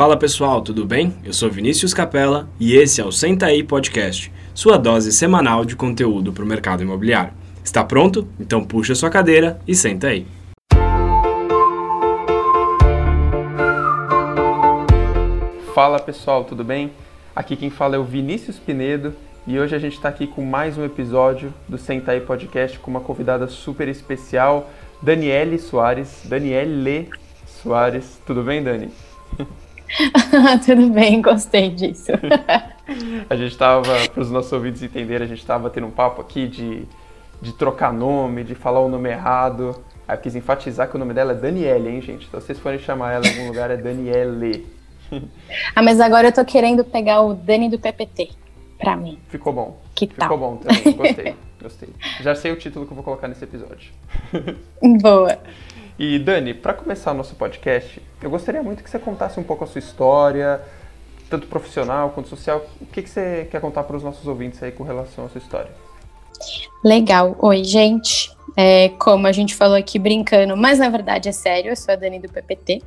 Fala pessoal, tudo bem? Eu sou Vinícius Capella e esse é o Senta aí Podcast, sua dose semanal de conteúdo para o mercado imobiliário. Está pronto? Então puxa sua cadeira e senta aí. Fala pessoal, tudo bem? Aqui quem fala é o Vinícius Pinedo e hoje a gente está aqui com mais um episódio do Senta aí Podcast com uma convidada super especial, Daniele Soares. Daniele Soares, tudo bem, Dani? Tudo bem, gostei disso. a gente estava, para os nossos ouvintes entenderem, a gente estava tendo um papo aqui de, de trocar nome, de falar o nome errado. Aí eu quis enfatizar que o nome dela é Daniele, hein, gente? Então, se vocês forem chamar ela em algum lugar, é Daniele. ah, mas agora eu tô querendo pegar o Dani do PPT pra mim. Ficou bom. Que Ficou tal? bom também, gostei, gostei. Já sei o título que eu vou colocar nesse episódio. Boa. E Dani, para começar nosso podcast, eu gostaria muito que você contasse um pouco a sua história, tanto profissional quanto social. O que, que você quer contar para os nossos ouvintes aí com relação à sua história? Legal. Oi, gente. É, como a gente falou aqui brincando, mas na verdade é sério, eu sou a Dani do PPT.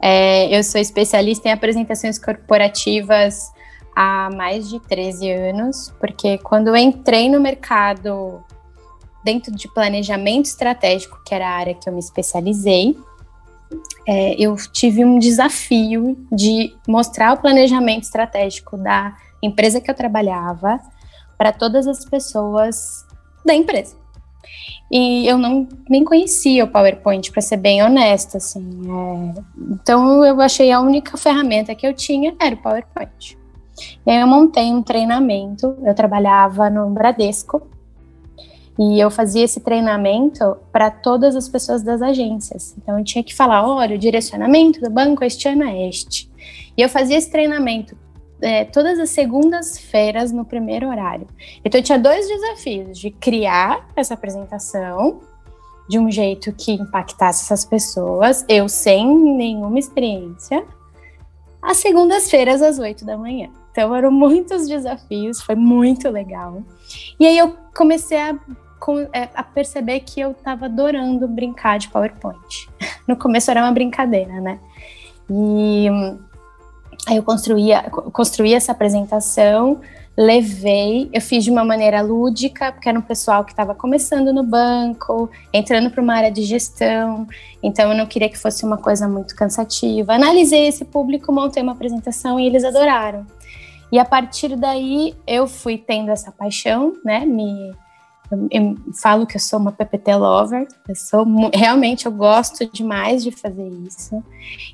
É, eu sou especialista em apresentações corporativas há mais de 13 anos, porque quando eu entrei no mercado dentro de planejamento estratégico, que era a área que eu me especializei, é, eu tive um desafio de mostrar o planejamento estratégico da empresa que eu trabalhava para todas as pessoas da empresa. E eu não nem conhecia o PowerPoint, para ser bem honesta, assim. É, então eu achei a única ferramenta que eu tinha era o PowerPoint. E aí eu montei um treinamento. Eu trabalhava no Bradesco e eu fazia esse treinamento para todas as pessoas das agências. Então eu tinha que falar: olha, o direcionamento do banco este ano é este. E eu fazia esse treinamento é, todas as segundas-feiras no primeiro horário. Então eu tinha dois desafios: de criar essa apresentação de um jeito que impactasse essas pessoas, eu sem nenhuma experiência, às segundas-feiras às oito da manhã. Então eram muitos desafios, foi muito legal. E aí eu comecei a é, a perceber que eu estava adorando brincar de PowerPoint. No começo era uma brincadeira, né? E aí eu construía, construí essa apresentação, levei, eu fiz de uma maneira lúdica, porque era um pessoal que estava começando no banco, entrando para uma área de gestão, então eu não queria que fosse uma coisa muito cansativa. Analisei esse público, montei uma apresentação e eles adoraram. E a partir daí eu fui tendo essa paixão, né? Me eu, eu, falo que eu sou uma PPT lover, eu sou realmente eu gosto demais de fazer isso.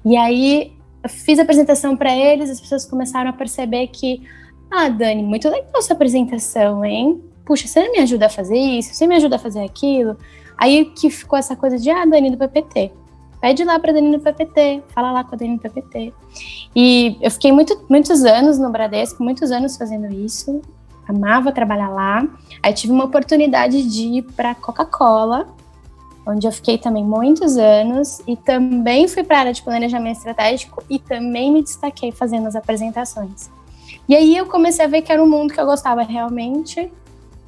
E aí eu fiz a apresentação para eles, as pessoas começaram a perceber que, ah, Dani, muito legal sua apresentação, hein? Puxa, você me ajuda a fazer isso? Você me ajuda a fazer aquilo? Aí que ficou essa coisa de, ah, Dani do PPT. Pede lá para Dani do PPT, fala lá com a Dani do PPT. E eu fiquei muito, muitos anos no Bradesco, muitos anos fazendo isso amava trabalhar lá. Aí tive uma oportunidade de ir para Coca-Cola, onde eu fiquei também muitos anos e também fui para a área de planejamento estratégico e também me destaquei fazendo as apresentações. E aí eu comecei a ver que era um mundo que eu gostava realmente.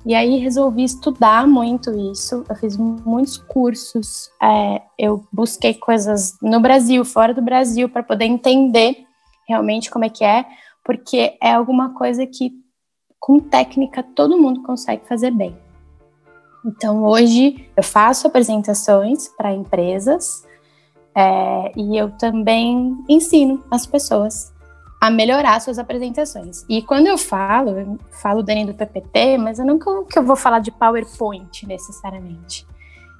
E aí resolvi estudar muito isso. Eu fiz muitos cursos. É, eu busquei coisas no Brasil, fora do Brasil, para poder entender realmente como é que é, porque é alguma coisa que com técnica todo mundo consegue fazer bem. Então hoje eu faço apresentações para empresas é, e eu também ensino as pessoas a melhorar suas apresentações. E quando eu falo, eu falo dentro do PPT, mas eu não que eu vou falar de PowerPoint necessariamente.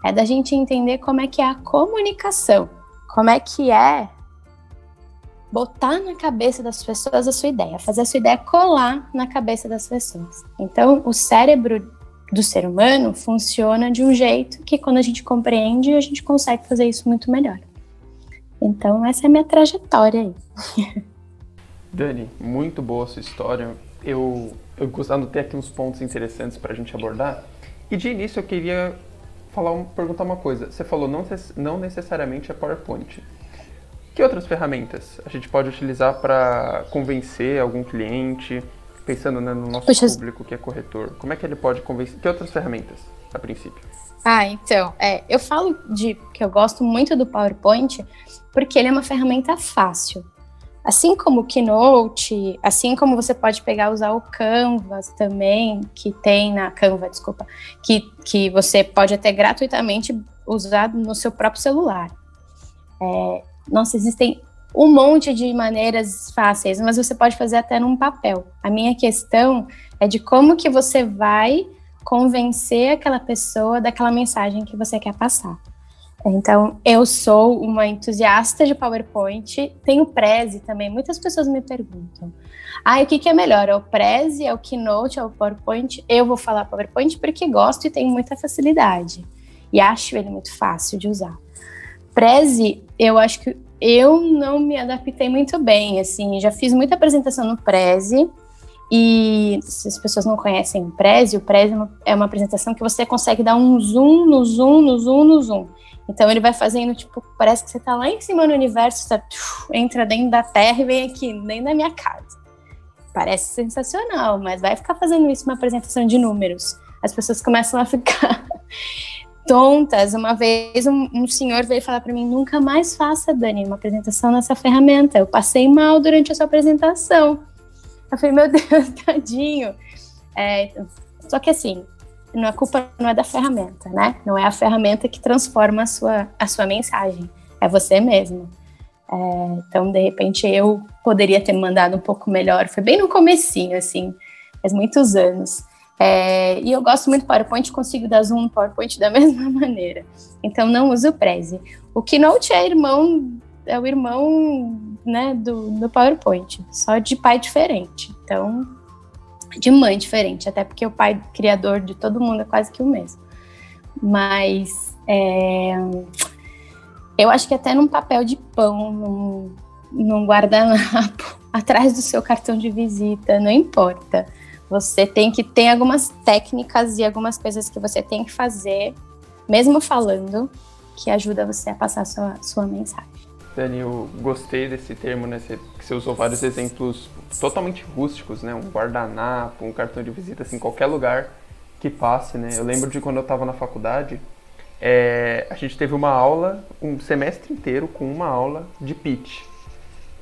É da gente entender como é que é a comunicação, como é que é botar na cabeça das pessoas a sua ideia, fazer a sua ideia colar na cabeça das pessoas. Então, o cérebro do ser humano funciona de um jeito que quando a gente compreende, a gente consegue fazer isso muito melhor. Então, essa é a minha trajetória aí. Dani, muito boa a sua história. Eu, eu gostando de ter aqui uns pontos interessantes para a gente abordar. E de início eu queria falar, perguntar uma coisa. Você falou não, não necessariamente é PowerPoint. Que outras ferramentas a gente pode utilizar para convencer algum cliente, pensando né, no nosso Puxa, público que é corretor? Como é que ele pode convencer? Que outras ferramentas, a princípio? Ah, então, é, eu falo de que eu gosto muito do PowerPoint porque ele é uma ferramenta fácil. Assim como o Keynote, assim como você pode pegar usar o Canvas também, que tem na Canva, desculpa, que, que você pode até gratuitamente usar no seu próprio celular. É, nossa, existem um monte de maneiras fáceis, mas você pode fazer até num papel. A minha questão é de como que você vai convencer aquela pessoa daquela mensagem que você quer passar. Então, eu sou uma entusiasta de PowerPoint, tenho Prezi também. Muitas pessoas me perguntam: ah, o que, que é melhor? É o Prezi, é o Keynote, é o PowerPoint? Eu vou falar PowerPoint porque gosto e tenho muita facilidade. E acho ele muito fácil de usar. Prezi, eu acho que eu não me adaptei muito bem, assim, já fiz muita apresentação no Prezi, e se as pessoas não conhecem o Prezi, o Prezi é uma apresentação que você consegue dar um zoom no zoom, no zoom, no zoom. Então ele vai fazendo, tipo, parece que você tá lá em cima no universo, você entra dentro da Terra e vem aqui, dentro da minha casa. Parece sensacional, mas vai ficar fazendo isso uma apresentação de números. As pessoas começam a ficar tontas. Uma vez um, um senhor veio falar para mim: nunca mais faça, Dani, uma apresentação nessa ferramenta. Eu passei mal durante a sua apresentação. Eu falei: meu Deus, tadinho. É, só que assim, não, a culpa não é da ferramenta, né? Não é a ferramenta que transforma a sua, a sua mensagem, é você mesmo. É, então, de repente, eu poderia ter mandado um pouco melhor. Foi bem no comecinho, assim, faz muitos anos. É, e eu gosto muito do PowerPoint, consigo dar zoom no PowerPoint da mesma maneira. Então, não uso o Prezi. O Keynote é irmão, é o irmão né, do, do PowerPoint, só de pai diferente. Então, de mãe diferente, até porque o pai criador de todo mundo é quase que o mesmo. Mas é, eu acho que até num papel de pão, num, num guardanapo, atrás do seu cartão de visita, não importa. Você tem que ter algumas técnicas e algumas coisas que você tem que fazer, mesmo falando, que ajuda você a passar a sua, sua mensagem. Dani, eu gostei desse termo, né? Você, que você usou vários exemplos totalmente rústicos, né? Um guardanapo, um cartão de visita, assim, qualquer lugar que passe, né? Eu lembro de quando eu estava na faculdade, é, a gente teve uma aula, um semestre inteiro com uma aula de pitch.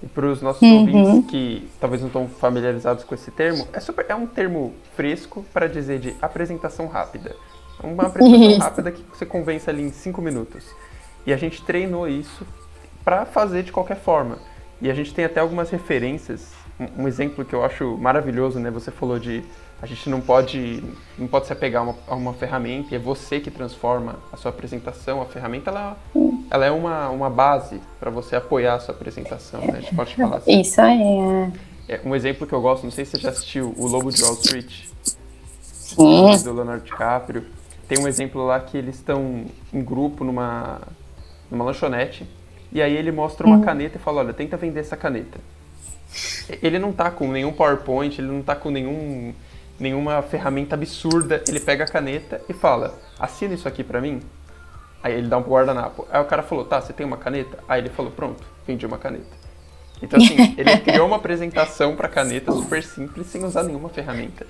E para os nossos uhum. ouvintes que talvez não estão familiarizados com esse termo, é, super, é um termo fresco para dizer de apresentação rápida. Uma apresentação isso. rápida que você convence ali em cinco minutos. E a gente treinou isso para fazer de qualquer forma. E a gente tem até algumas referências. Um, exemplo que eu acho maravilhoso, né? Você falou de a gente não pode não pode se apegar a uma, a uma ferramenta, é você que transforma a sua apresentação. A ferramenta ela, ela é uma, uma base para você apoiar a sua apresentação, né? A gente pode falar assim. Isso aí. É. é. Um exemplo que eu gosto, não sei se você já assistiu O Lobo de Wall Street. Sim. Do Leonardo DiCaprio. Tem um exemplo lá que eles estão em grupo numa, numa lanchonete e aí ele mostra uma uhum. caneta e fala, olha, tenta vender essa caneta. Ele não tá com nenhum PowerPoint, ele não tá com nenhum, nenhuma ferramenta absurda. Ele pega a caneta e fala, assina isso aqui pra mim. Aí ele dá um guardanapo. Aí o cara falou, tá, você tem uma caneta? Aí ele falou, pronto, vendi uma caneta. Então assim, ele criou uma apresentação para caneta super simples, sem usar nenhuma ferramenta.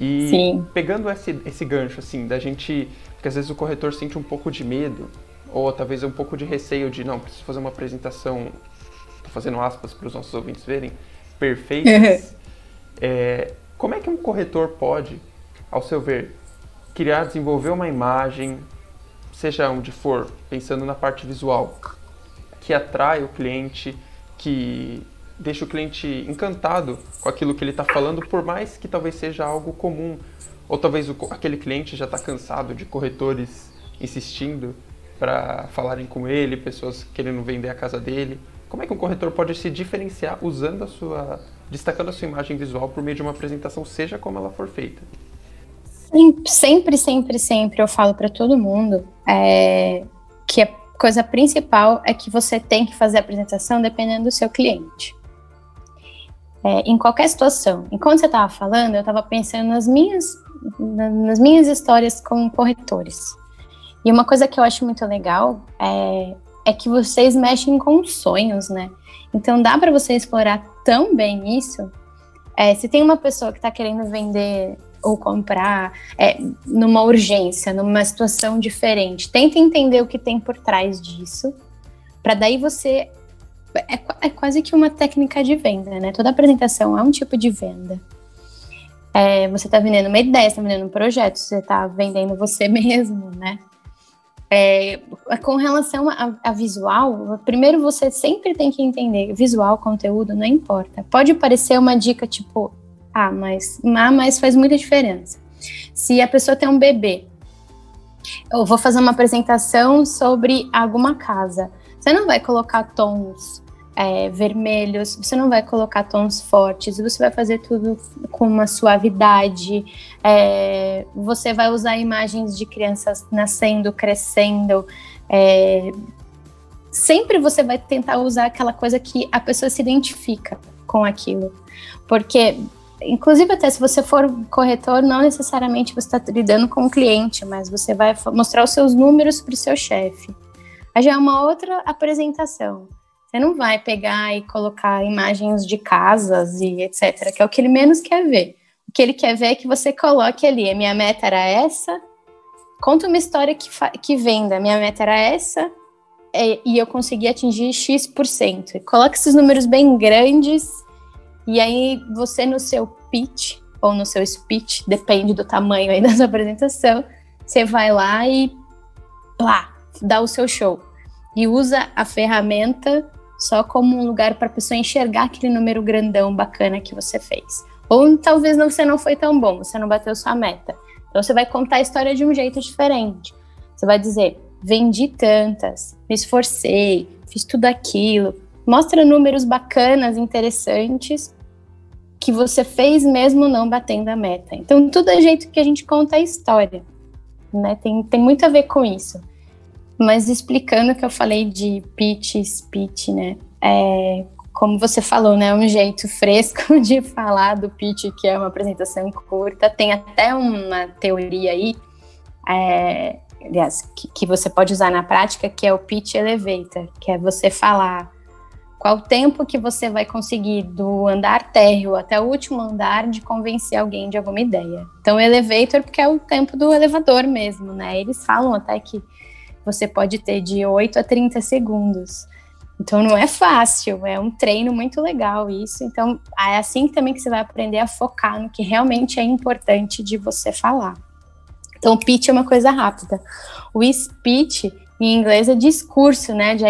E Sim. pegando esse, esse gancho, assim, da gente. Porque às vezes o corretor sente um pouco de medo ou talvez um pouco de receio de, não, preciso fazer uma apresentação, tô fazendo aspas para os nossos ouvintes verem, perfeitas. é, como é que um corretor pode, ao seu ver, criar, desenvolver uma imagem, seja onde for, pensando na parte visual, que atrai o cliente, que deixa o cliente encantado com aquilo que ele está falando, por mais que talvez seja algo comum, ou talvez o, aquele cliente já está cansado de corretores insistindo para falarem com ele, pessoas querendo vender a casa dele. Como é que um corretor pode se diferenciar usando a sua, destacando a sua imagem visual por meio de uma apresentação, seja como ela for feita? Sempre, sempre, sempre eu falo para todo mundo é, que a coisa principal é que você tem que fazer a apresentação dependendo do seu cliente. É, em qualquer situação. Enquanto você estava falando, eu estava pensando nas minhas, nas minhas histórias com corretores. E uma coisa que eu acho muito legal é, é que vocês mexem com sonhos, né? Então dá para você explorar tão bem isso. É, se tem uma pessoa que está querendo vender ou comprar é, numa urgência, numa situação diferente, tenta entender o que tem por trás disso, para daí você é, é quase que uma técnica de venda, né? Toda apresentação é um tipo de venda. É, você está vendendo uma ideia, está vendendo um projeto, você está vendendo você mesmo, né? É, com relação a, a, visual, primeiro você sempre tem que entender, visual, conteúdo, não importa. Pode parecer uma dica tipo, ah, mas, ah, mas faz muita diferença. Se a pessoa tem um bebê, eu vou fazer uma apresentação sobre alguma casa, você não vai colocar tons é, vermelhos, você não vai colocar tons fortes, você vai fazer tudo com uma suavidade, é, você vai usar imagens de crianças nascendo, crescendo. É, sempre você vai tentar usar aquela coisa que a pessoa se identifica com aquilo. Porque, inclusive, até se você for corretor, não necessariamente você está lidando com o cliente, mas você vai mostrar os seus números para o seu chefe. Aí já é uma outra apresentação. Você não vai pegar e colocar imagens de casas e etc., que é o que ele menos quer ver. O que ele quer ver é que você coloque ali, a minha meta era essa, conta uma história que, que venda, minha meta era essa, e, e eu consegui atingir X%. Coloque esses números bem grandes, e aí você no seu pitch, ou no seu speech, depende do tamanho aí da sua apresentação, você vai lá e plá, dá o seu show. E usa a ferramenta só como um lugar para a pessoa enxergar aquele número grandão bacana que você fez. Ou talvez você não foi tão bom, você não bateu sua meta. Então você vai contar a história de um jeito diferente. Você vai dizer: vendi tantas, me esforcei, fiz tudo aquilo. Mostra números bacanas, interessantes, que você fez mesmo não batendo a meta. Então, tudo é jeito que a gente conta a história. Né? Tem, tem muito a ver com isso. Mas explicando que eu falei de pitch, speech, né? É, como você falou, né? Um jeito fresco de falar do pitch, que é uma apresentação curta. Tem até uma teoria aí, é, aliás, que, que você pode usar na prática, que é o pitch elevator, que é você falar qual o tempo que você vai conseguir do andar térreo até o último andar de convencer alguém de alguma ideia. Então, elevator, porque é o tempo do elevador mesmo, né? Eles falam até que você pode ter de 8 a 30 segundos. Então não é fácil, é um treino muito legal isso. Então é assim também que você vai aprender a focar no que realmente é importante de você falar. Então pitch é uma coisa rápida. O speech em inglês é discurso, né? Já,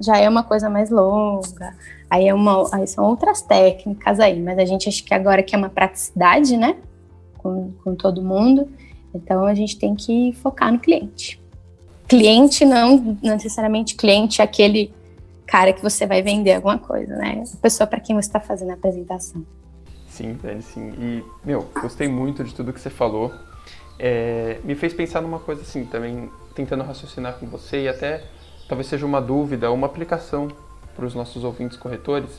já é uma coisa mais longa. Aí, é uma, aí são outras técnicas aí, mas a gente acha que agora que é uma praticidade, né? Com, com todo mundo. Então a gente tem que focar no cliente cliente não necessariamente cliente é aquele cara que você vai vender alguma coisa, né? A pessoa para quem você está fazendo a apresentação. Sim, velho, sim. E, meu, gostei muito de tudo que você falou. É, me fez pensar numa coisa assim, também tentando raciocinar com você e até talvez seja uma dúvida, uma aplicação para os nossos ouvintes corretores.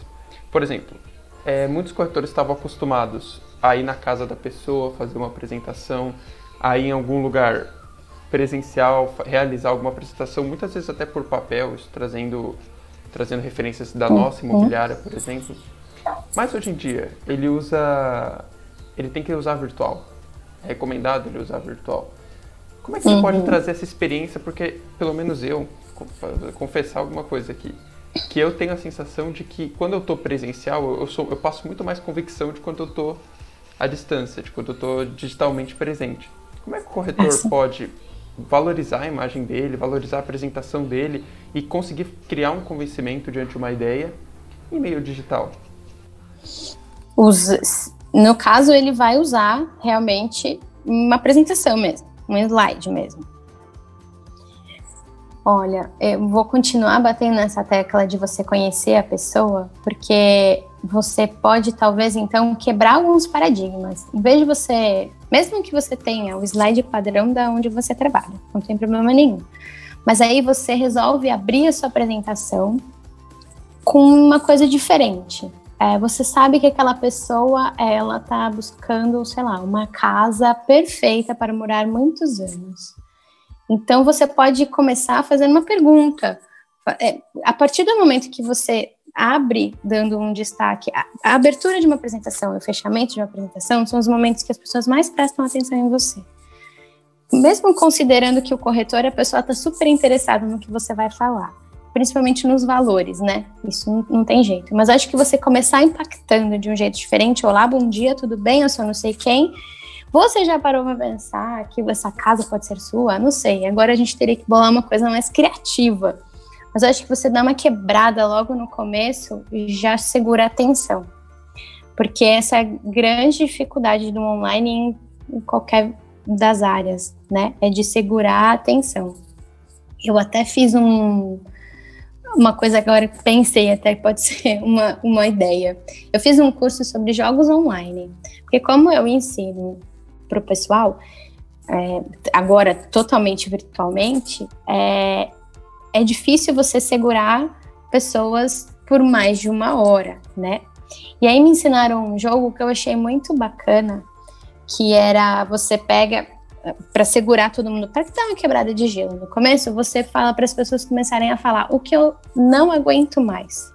Por exemplo, é, muitos corretores estavam acostumados a ir na casa da pessoa, fazer uma apresentação, a ir em algum lugar presencial, realizar alguma apresentação, muitas vezes até por papel, isso trazendo, trazendo referências da nossa imobiliária, por exemplo. Mas hoje em dia, ele usa. Ele tem que usar virtual. É recomendado ele usar virtual. Como é que você uhum. pode trazer essa experiência? Porque, pelo menos eu, confessar alguma coisa aqui, que eu tenho a sensação de que quando eu estou presencial, eu, sou, eu passo muito mais convicção de quando eu estou à distância, de quando eu estou digitalmente presente. Como é que o corretor pode valorizar a imagem dele, valorizar a apresentação dele e conseguir criar um convencimento diante de uma ideia em meio digital? No caso, ele vai usar realmente uma apresentação mesmo, um slide mesmo. Olha, eu vou continuar batendo nessa tecla de você conhecer a pessoa, porque você pode talvez então quebrar alguns paradigmas. Em vez de você, mesmo que você tenha o slide padrão da onde você trabalha, não tem problema nenhum. Mas aí você resolve abrir a sua apresentação com uma coisa diferente. É, você sabe que aquela pessoa, ela está buscando, sei lá, uma casa perfeita para morar muitos anos. Então você pode começar fazendo uma pergunta. É, a partir do momento que você abre dando um destaque, a, abertura de uma apresentação e o fechamento de uma apresentação são os momentos que as pessoas mais prestam atenção em você. Mesmo considerando que o corretor, a pessoa está super interessada no que você vai falar. principalmente nos valores, né? Isso não, não, tem jeito. Mas acho que você começar impactando de um jeito diferente, olá, bom dia, tudo bem? Eu sou não sei quem. Você já parou para pensar que essa casa pode ser sua? Não sei. Agora a gente teria que bolar uma coisa mais criativa. Mas acho que você dá uma quebrada logo no começo e já segura a atenção. Porque essa é grande dificuldade do online em, em qualquer das áreas, né? É de segurar a atenção. Eu até fiz um, uma coisa que agora pensei até pode ser uma, uma ideia. Eu fiz um curso sobre jogos online, porque como eu ensino para o pessoal, é, agora totalmente virtualmente, é, é difícil você segurar pessoas por mais de uma hora, né? E aí me ensinaram um jogo que eu achei muito bacana, que era você pega para segurar todo mundo, para dar uma quebrada de gelo. No começo, você fala para as pessoas começarem a falar o que eu não aguento mais.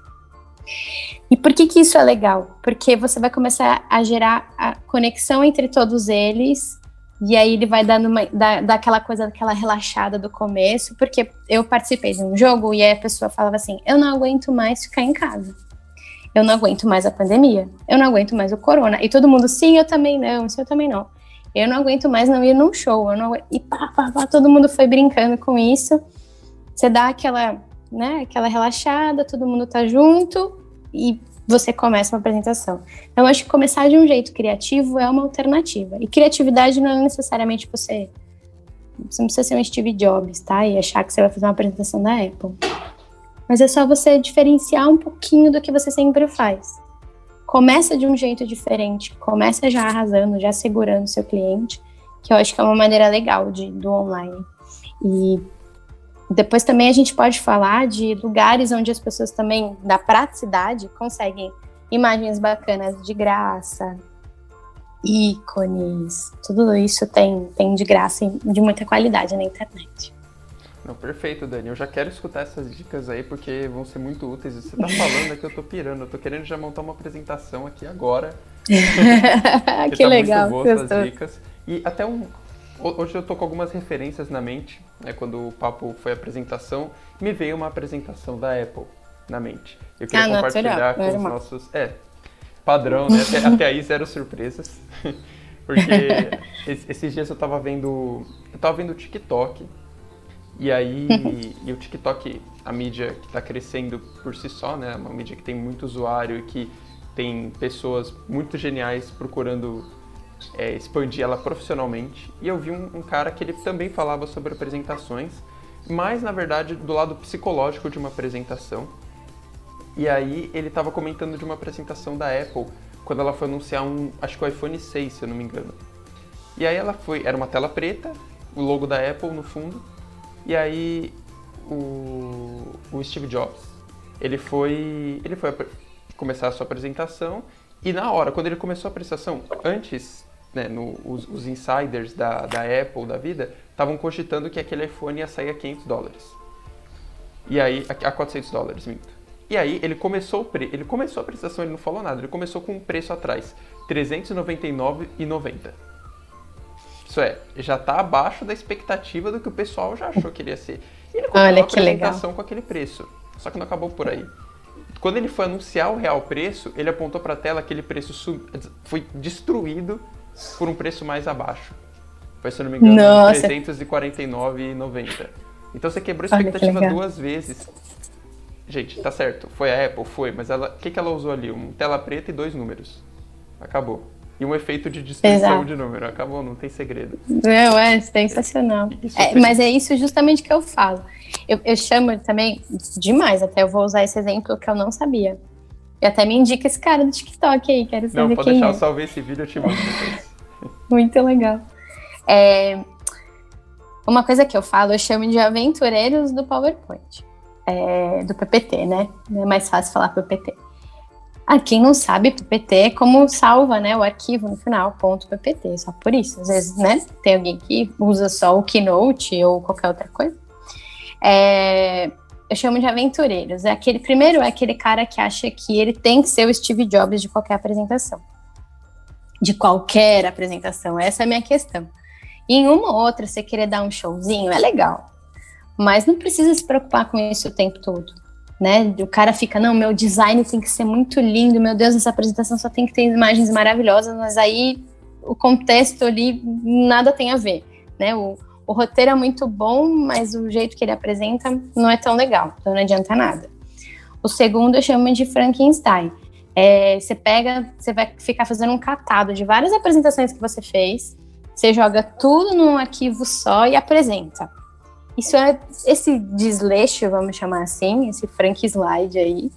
E por que, que isso é legal? Porque você vai começar a gerar a conexão entre todos eles, e aí ele vai dando uma, dar, dar aquela coisa, aquela relaxada do começo, porque eu participei de um jogo e a pessoa falava assim: eu não aguento mais ficar em casa. Eu não aguento mais a pandemia. Eu não aguento mais o corona. E todo mundo, sim, eu também não, isso eu também não eu não aguento mais não ir num show, eu não aguento... e pá, pá, pá, todo mundo foi brincando com isso. Você dá aquela, né, aquela relaxada, todo mundo tá junto e você começa uma apresentação. Então, eu acho que começar de um jeito criativo é uma alternativa. E criatividade não é necessariamente você. Você não precisa ser um Steve Jobs, tá? E achar que você vai fazer uma apresentação da Apple. Mas é só você diferenciar um pouquinho do que você sempre faz começa de um jeito diferente, começa já arrasando, já segurando seu cliente, que eu acho que é uma maneira legal de, do online. E depois também a gente pode falar de lugares onde as pessoas também, da praticidade, conseguem imagens bacanas de graça, ícones, tudo isso tem, tem de graça e de muita qualidade na internet. Não, perfeito, Dani. Eu já quero escutar essas dicas aí porque vão ser muito úteis. Você tá falando aqui, eu tô pirando. Eu tô querendo já montar uma apresentação aqui agora. que tá legal. Muito essas dicas. E até um. Hoje eu tô com algumas referências na mente, né? Quando o papo foi a apresentação, me veio uma apresentação da Apple na mente. Eu queria ah, compartilhar com os nossos. É, padrão, né? Até, até aí zero surpresas. Porque esses dias eu tava vendo. Eu tava vendo o TikTok e aí, e o TikTok, a mídia que está crescendo por si só, né? Uma mídia que tem muito usuário e que tem pessoas muito geniais procurando é, expandir ela profissionalmente. E eu vi um, um, cara que ele também falava sobre apresentações, mas na verdade do lado psicológico de uma apresentação. E aí ele estava comentando de uma apresentação da Apple quando ela foi anunciar um, acho que o iPhone 6, se eu não me engano. E aí ela foi, era uma tela preta, o logo da Apple no fundo, e aí o, o Steve Jobs, ele foi, ele foi começar a sua apresentação e na hora, quando ele começou a apresentação, antes, né, no, os, os, insiders da, da Apple, da vida, estavam cogitando que aquele iPhone ia sair a 500 dólares. E aí, a, a 400 dólares, minto. E aí, ele começou, ele começou a apresentação, ele não falou nada, ele começou com um preço atrás, R$ 399,90. Isso é, já está abaixo da expectativa do que o pessoal já achou que ele ia ser. E ele continuou Olha, a apresentação legal. com aquele preço. Só que não acabou por aí. Quando ele foi anunciar o real preço, ele apontou para a tela aquele preço foi destruído por um preço mais abaixo. Foi, se eu não me engano, R$ 349,90. Então você quebrou a expectativa duas vezes. Gente, tá certo. Foi a Apple, foi, mas o que, que ela usou ali? Uma tela preta e dois números. Acabou e um efeito de destruição Exato. de número. Acabou, não tem segredo. Não, é sensacional. É, mas é isso justamente que eu falo. Eu, eu, chamo também demais, até eu vou usar esse exemplo que eu não sabia. E até me indica esse cara do TikTok aí, quero saber não, pode deixar, é. eu salvei esse vídeo, eu te mando depois. Muito legal. É, uma coisa que eu falo, eu chamo de aventureiros do PowerPoint. É, do PPT, né? É mais fácil falar PPT. Ah, quem não sabe, PPT é como salva, né, o arquivo no final, ponto .ppt, só por isso. Às vezes, né, tem alguém que usa só o Keynote ou qualquer outra coisa. É, eu chamo de aventureiros. É aquele primeiro é aquele cara que acha que ele tem que ser o Steve Jobs de qualquer apresentação. De qualquer apresentação. Essa é a minha questão. E em uma ou outra, você querer dar um showzinho é legal. Mas não precisa se preocupar com isso o tempo todo. Né? O cara fica, não, meu design tem que ser muito lindo, meu Deus, essa apresentação só tem que ter imagens maravilhosas, mas aí o contexto ali nada tem a ver, né? O, o roteiro é muito bom, mas o jeito que ele apresenta não é tão legal, então não adianta nada. O segundo eu chamo de Frankenstein. É, você pega, você vai ficar fazendo um catado de várias apresentações que você fez, você joga tudo num arquivo só e apresenta. Isso é esse desleixo, vamos chamar assim, esse Frank slide aí,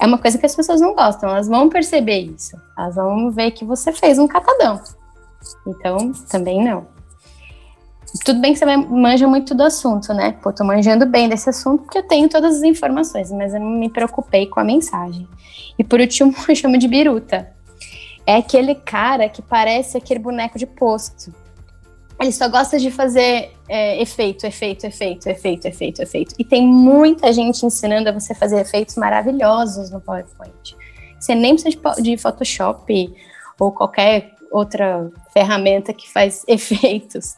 é uma coisa que as pessoas não gostam. Elas vão perceber isso. Elas vão ver que você fez um catadão. Então, também não. Tudo bem que você manja muito do assunto, né? Pô, tô manjando bem desse assunto porque eu tenho todas as informações, mas eu me preocupei com a mensagem. E por último, eu chamo de biruta. É aquele cara que parece aquele boneco de posto. Ele só gosta de fazer é, efeito, efeito, efeito, efeito, efeito, efeito. E tem muita gente ensinando a você fazer efeitos maravilhosos no PowerPoint. Você nem precisa de, de Photoshop ou qualquer outra ferramenta que faz efeitos.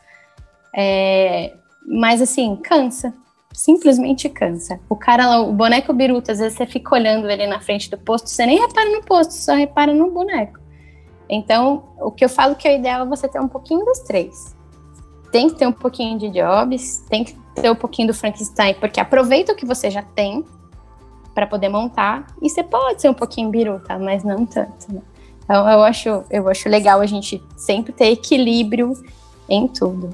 É, mas assim, cansa. Simplesmente cansa. O cara, o boneco biruta, às vezes você fica olhando ele na frente do posto, você nem repara no posto, só repara no boneco. Então, o que eu falo que é o ideal é você ter um pouquinho dos três. Tem que ter um pouquinho de Jobs, tem que ter um pouquinho do Frankenstein, porque aproveita o que você já tem para poder montar, e você pode ser um pouquinho biruta, mas não tanto. Né? Então, eu acho, eu acho legal a gente sempre ter equilíbrio em tudo.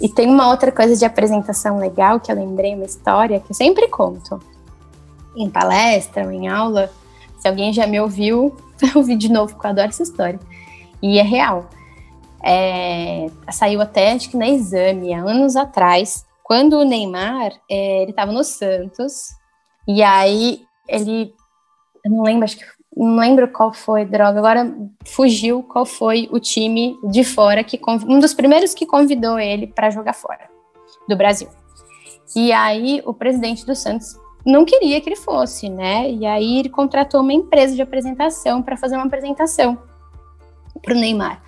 E tem uma outra coisa de apresentação legal que eu lembrei, uma história que eu sempre conto em palestra ou em aula. Se alguém já me ouviu, ouvi de novo, porque eu adoro essa história. E é real. É, saiu até, acho que na exame, há anos atrás, quando o Neymar, é, ele estava no Santos, e aí ele, eu não lembro, acho que não lembro qual foi, droga, agora fugiu qual foi o time de fora que um dos primeiros que convidou ele para jogar fora do Brasil. E aí o presidente do Santos não queria que ele fosse, né? E aí ele contratou uma empresa de apresentação para fazer uma apresentação para o Neymar,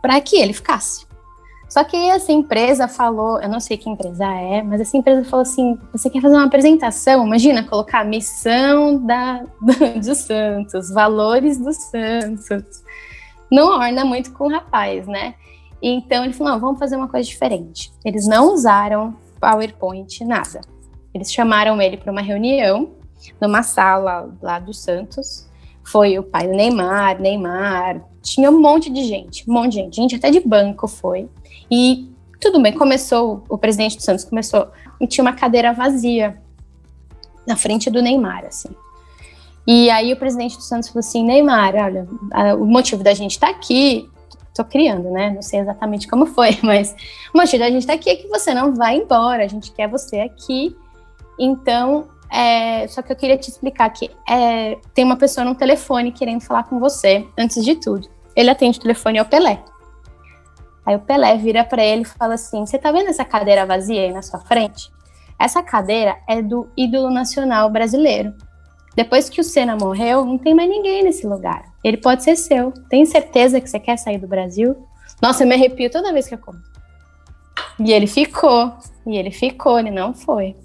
para que ele ficasse. Só que essa empresa falou, eu não sei que empresa é, mas essa empresa falou assim: você quer fazer uma apresentação? Imagina colocar a missão da, do Santos, valores do Santos. Não orna muito com o rapaz, né? Então ele falou: não, vamos fazer uma coisa diferente. Eles não usaram PowerPoint, nada. Eles chamaram ele para uma reunião numa sala lá do Santos. Foi o pai do Neymar, Neymar, tinha um monte de gente, um monte de gente, gente até de banco foi. E tudo bem, começou, o presidente do Santos começou e tinha uma cadeira vazia na frente do Neymar, assim. E aí o presidente do Santos falou assim, Neymar, olha, a, o motivo da gente estar tá aqui, tô criando, né? Não sei exatamente como foi, mas o motivo da gente estar tá aqui é que você não vai embora, a gente quer você aqui. Então, é, só que eu queria te explicar que é, tem uma pessoa no telefone querendo falar com você antes de tudo. Ele atende o telefone, é o Pelé. Aí o Pelé vira para ele e fala assim: Você tá vendo essa cadeira vazia aí na sua frente? Essa cadeira é do ídolo nacional brasileiro. Depois que o Senna morreu, não tem mais ninguém nesse lugar. Ele pode ser seu. Tem certeza que você quer sair do Brasil? Nossa, eu me arrepio toda vez que eu conto. E ele ficou. E ele ficou, ele não foi.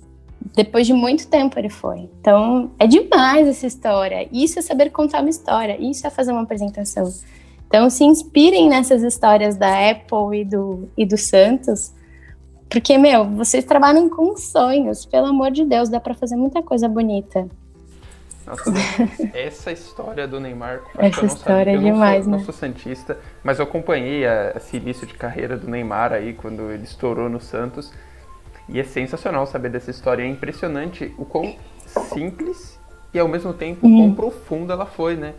Depois de muito tempo ele foi. Então, é demais essa história. Isso é saber contar uma história. Isso é fazer uma apresentação. Então, se inspirem nessas histórias da Apple e do, e do Santos, porque, meu, vocês trabalham com sonhos, pelo amor de Deus, dá para fazer muita coisa bonita. Nossa, essa história do Neymar. Essa história é demais, sou, né? não sou santista, mas eu acompanhei a, esse início de carreira do Neymar aí, quando ele estourou no Santos. E é sensacional saber dessa história. É impressionante o quão simples e ao mesmo tempo uhum. quão profunda ela foi, né?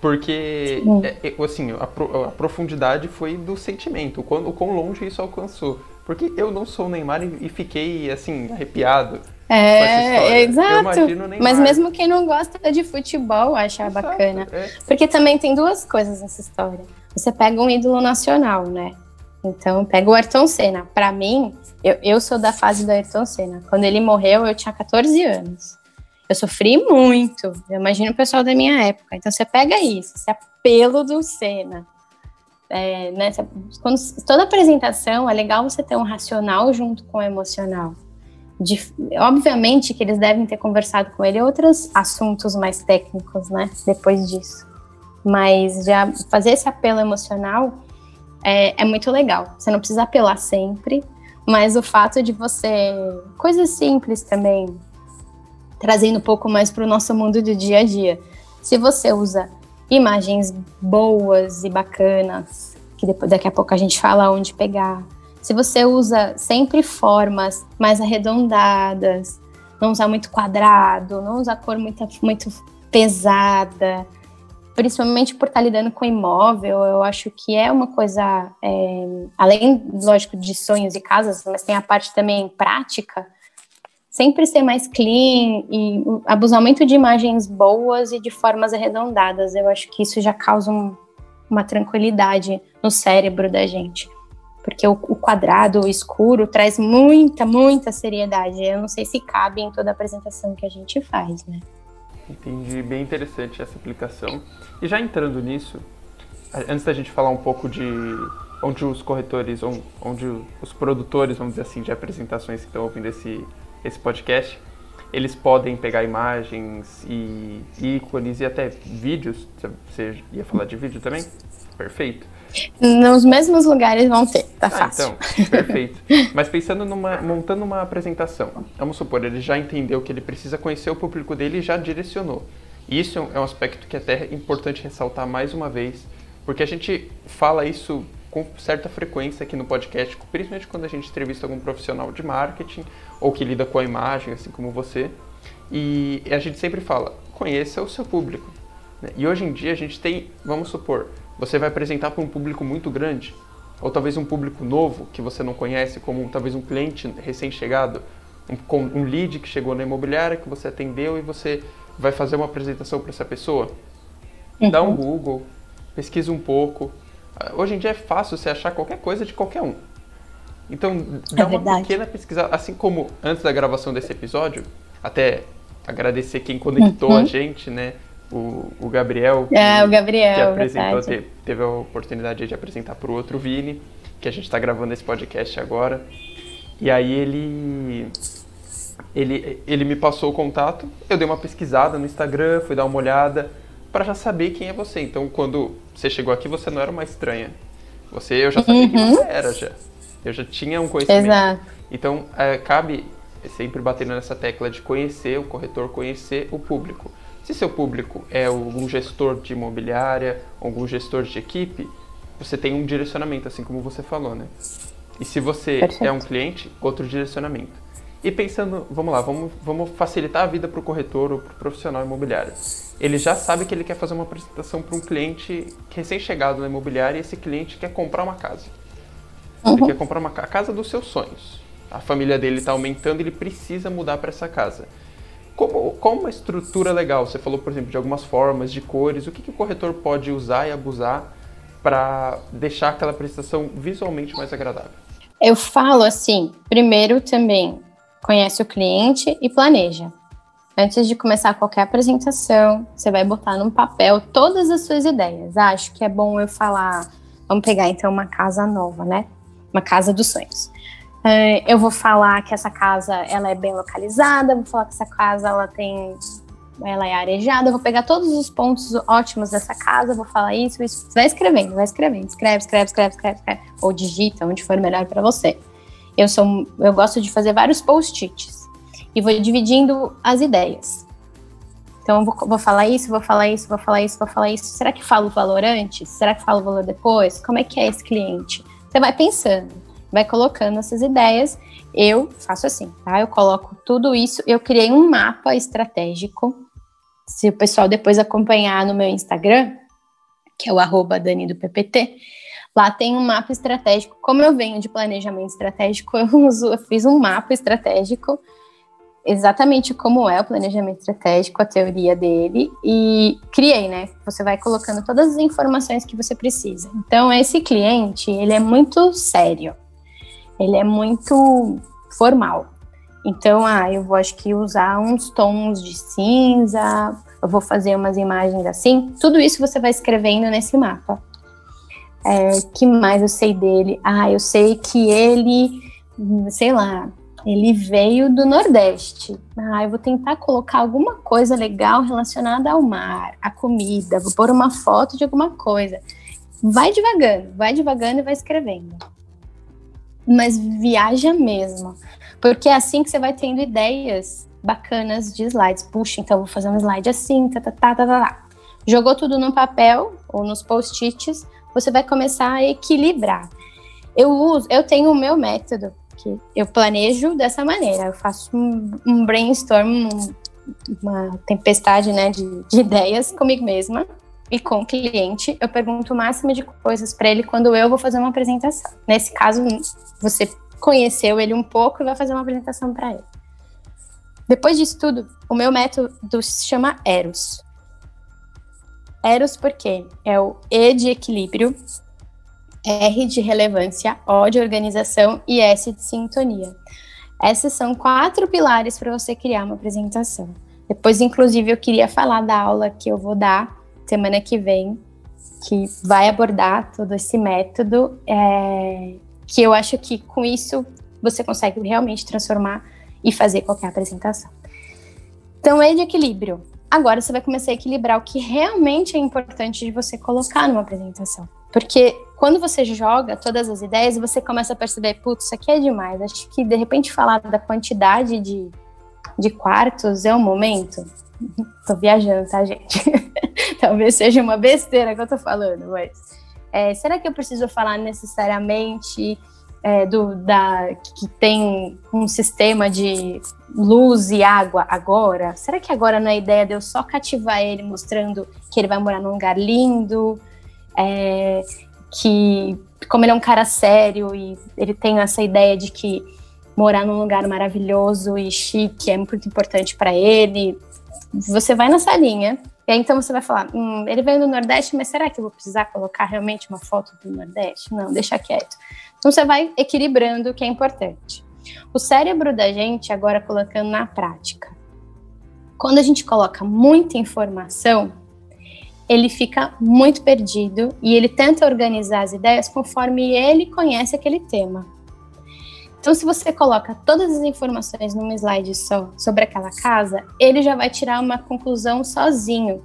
Porque, é, é, assim, a, a, profundidade foi do sentimento, o quão, o quão longe isso alcançou. Porque eu não sou o Neymar e, e fiquei, assim, arrepiado. É, exato. Mas mesmo quem não gosta de futebol acha exato, bacana. É. Porque também tem duas coisas nessa história. Você pega um ídolo nacional, né? Então, pega o Ayrton Senna. Para mim, eu, eu sou da fase do Ayrton Senna. Quando ele morreu, eu tinha 14 anos. Eu sofri muito. Eu imagino o pessoal da minha época. Então você pega isso, esse apelo do Senna. É, né, quando, toda apresentação é legal você ter um racional junto com o emocional. de, obviamente que eles devem ter conversado com ele outros assuntos mais técnicos, né? Depois disso. Mas já fazer esse apelo emocional é, é muito legal. Você não precisa apelar sempre, mas o fato de você. Coisas simples também, trazendo um pouco mais para o nosso mundo do dia a dia. Se você usa imagens boas e bacanas, que depois, daqui a pouco a gente fala onde pegar, se você usa sempre formas mais arredondadas, não usar muito quadrado, não usar cor muito, muito pesada, principalmente por estar lidando com imóvel, eu acho que é uma coisa, é, além, lógico, de sonhos e casas, mas tem a parte também prática, sempre ser mais clean e abusar muito de imagens boas e de formas arredondadas. Eu acho que isso já causa um, uma tranquilidade no cérebro da gente porque o, quadrado, o escuro, traz muita, muita seriedade. Eu não sei se cabe em toda a apresentação que a gente faz, né? Entendi, bem interessante essa aplicação. E já entrando nisso, antes da gente falar um pouco de onde os corretores, onde os produtores, vamos dizer assim, de apresentações que estão ouvindo esse, esse podcast, eles podem pegar imagens e ícones e até vídeos. Você ia falar de vídeo também? Perfeito. Nos mesmos lugares vão ter, tá ah, fácil. Então, perfeito. Mas pensando numa, montando uma apresentação, vamos supor, ele já entendeu que ele precisa conhecer o público dele e já direcionou. Isso é um aspecto que é até importante ressaltar mais uma vez, porque a gente fala isso com certa frequência aqui no podcast, principalmente quando a gente entrevista algum profissional de marketing ou que lida com a imagem, assim como você. E a gente sempre fala, conheça o seu público. Né? E hoje em dia a gente tem, vamos supor, você vai apresentar para um público muito grande, ou talvez um público novo que você não conhece, como talvez um cliente recém-chegado, um, um lead que chegou na imobiliária que você atendeu e você vai fazer uma apresentação para essa pessoa. Uhum. Dá um Google, pesquisa um pouco. Hoje em dia é fácil você achar qualquer coisa de qualquer um. Então, dá é uma pequena pesquisa, assim como antes da gravação desse episódio, até agradecer quem conectou uhum. a gente, né? o, o Gabriel, é, o Gabriel, que apresentou, teve, teve, a oportunidade de apresentar para o outro Vini, que a gente está gravando esse podcast agora. E aí ele, ele, ele me passou o contato, eu dei uma pesquisada no Instagram, fui dar uma olhada para já saber quem é você. Então, quando você chegou aqui, você não era uma estranha. Você, eu já sabia uhum. quem você era já. Eu já tinha um conhecimento. Exato. Então, é, cabe sempre batendo nessa tecla de conhecer o corretor, conhecer o público. Se seu público é algum gestor de imobiliária, algum gestor de equipe, você tem um direcionamento, assim como você falou, né? E se você Perfeito. é um cliente, outro direcionamento. E pensando, vamos lá, vamos, vamos facilitar a vida para o corretor ou para o profissional imobiliário. Ele já sabe que ele quer fazer uma apresentação para um cliente recém-chegado na imobiliária e esse cliente quer comprar uma casa. Uhum. Ele quer comprar uma a casa dos seus sonhos. A família dele está aumentando, ele precisa mudar para essa casa. Como, como uma estrutura legal? Você falou, por exemplo, de algumas formas, de cores. O que, que o corretor pode usar e abusar para deixar aquela prestação visualmente mais agradável? Eu falo assim, primeiro também conhece o cliente e planeja. Antes de começar qualquer apresentação, você vai botar num papel todas as suas ideias. Ah, acho que é bom eu falar. Vamos pegar então uma casa nova, né? Uma casa dos sonhos. Uh, eu vou falar que essa casa ela é bem localizada, vou falar que essa casa ela tem ela é arejada, vou pegar todos os pontos ótimos dessa casa, vou falar isso, isso. Vai escrevendo, vai escrevendo, escreve, escreve, escreve, escreve, escreve. ou digita, onde for melhor para você. Eu sou, eu gosto de fazer vários post-its e vou dividindo as ideias. Então, vou, vou falar isso, vou falar isso, vou falar isso, vou falar isso. Será que falo o valor antes? Será que falo o valor depois? Como é que é esse cliente? Você vai pensando vai colocando essas ideias. Eu faço assim, tá? Eu coloco tudo isso, eu criei um mapa estratégico. Se o pessoal depois acompanhar no meu Instagram, que é o arroba Dani do PPT, lá tem um mapa estratégico. Como eu venho de planejamento estratégico, eu, uso, eu fiz um mapa estratégico exatamente como é o planejamento estratégico, a teoria dele, e criei, né? Você vai colocando todas as informações que você precisa. Então, esse cliente, ele é muito sério ele é muito formal. Então, ah, eu vou acho que usar uns tons de cinza, eu vou fazer umas imagens assim. Tudo isso você vai escrevendo nesse mapa. É, que mais eu sei dele? Ah, eu sei que ele, sei lá, ele veio do Nordeste. Ah, eu vou tentar colocar alguma coisa legal relacionada ao mar, à comida, vou pôr uma foto de alguma coisa. Vai devagando, vai devagando e vai escrevendo. Mas viaja mesmo, porque é assim que você vai tendo ideias bacanas de slides. Puxa, então vou fazer um slide assim, tá, tá, tá, tá, tá. tá. Jogou tudo no papel ou nos post-its, você vai começar a equilibrar. Eu uso, eu tenho o meu método, que eu planejo dessa maneira. Eu faço um, um brainstorm, um, uma tempestade né, de, de ideias comigo mesma e com o cliente. Eu pergunto o máximo de coisas para ele quando eu vou fazer uma apresentação. Nesse caso, você conheceu ele um pouco e vai fazer uma apresentação para ele. Depois disso tudo, o meu método se chama Eros. Eros porque é o E de equilíbrio, R de relevância, O de organização e S de sintonia. Esses são quatro pilares para você criar uma apresentação. Depois, inclusive, eu queria falar da aula que eu vou dar semana que vem, que vai abordar todo esse método, é, que eu acho que com isso você consegue realmente transformar e fazer qualquer apresentação. Então, é de equilíbrio. Agora você vai começar a equilibrar o que realmente é importante de você colocar numa apresentação. Porque quando você joga todas as ideias, você começa a perceber, putz, isso aqui é demais. Acho que de repente falar da quantidade de, de quartos é o momento. tô viajando, tá, gente? Talvez seja uma besteira que eu tô falando, mas é, será que eu preciso falar necessariamente é, do, da, que tem um sistema de luz e água agora? Será que agora não é ideia de eu só cativar ele mostrando que ele vai morar num lugar lindo? É, que, como ele é um cara sério e ele tem essa ideia de que morar num lugar maravilhoso e chique é muito importante para ele, você vai nessa linha. E aí então você vai falar, hum, ele veio do Nordeste, mas será que eu vou precisar colocar realmente uma foto do Nordeste? Não, deixa quieto. Então você vai equilibrando o que é importante. O cérebro da gente, agora colocando na prática, quando a gente coloca muita informação, ele fica muito perdido e ele tenta organizar as ideias conforme ele conhece aquele tema. Então, se você coloca todas as informações num slide só sobre aquela casa, ele já vai tirar uma conclusão sozinho.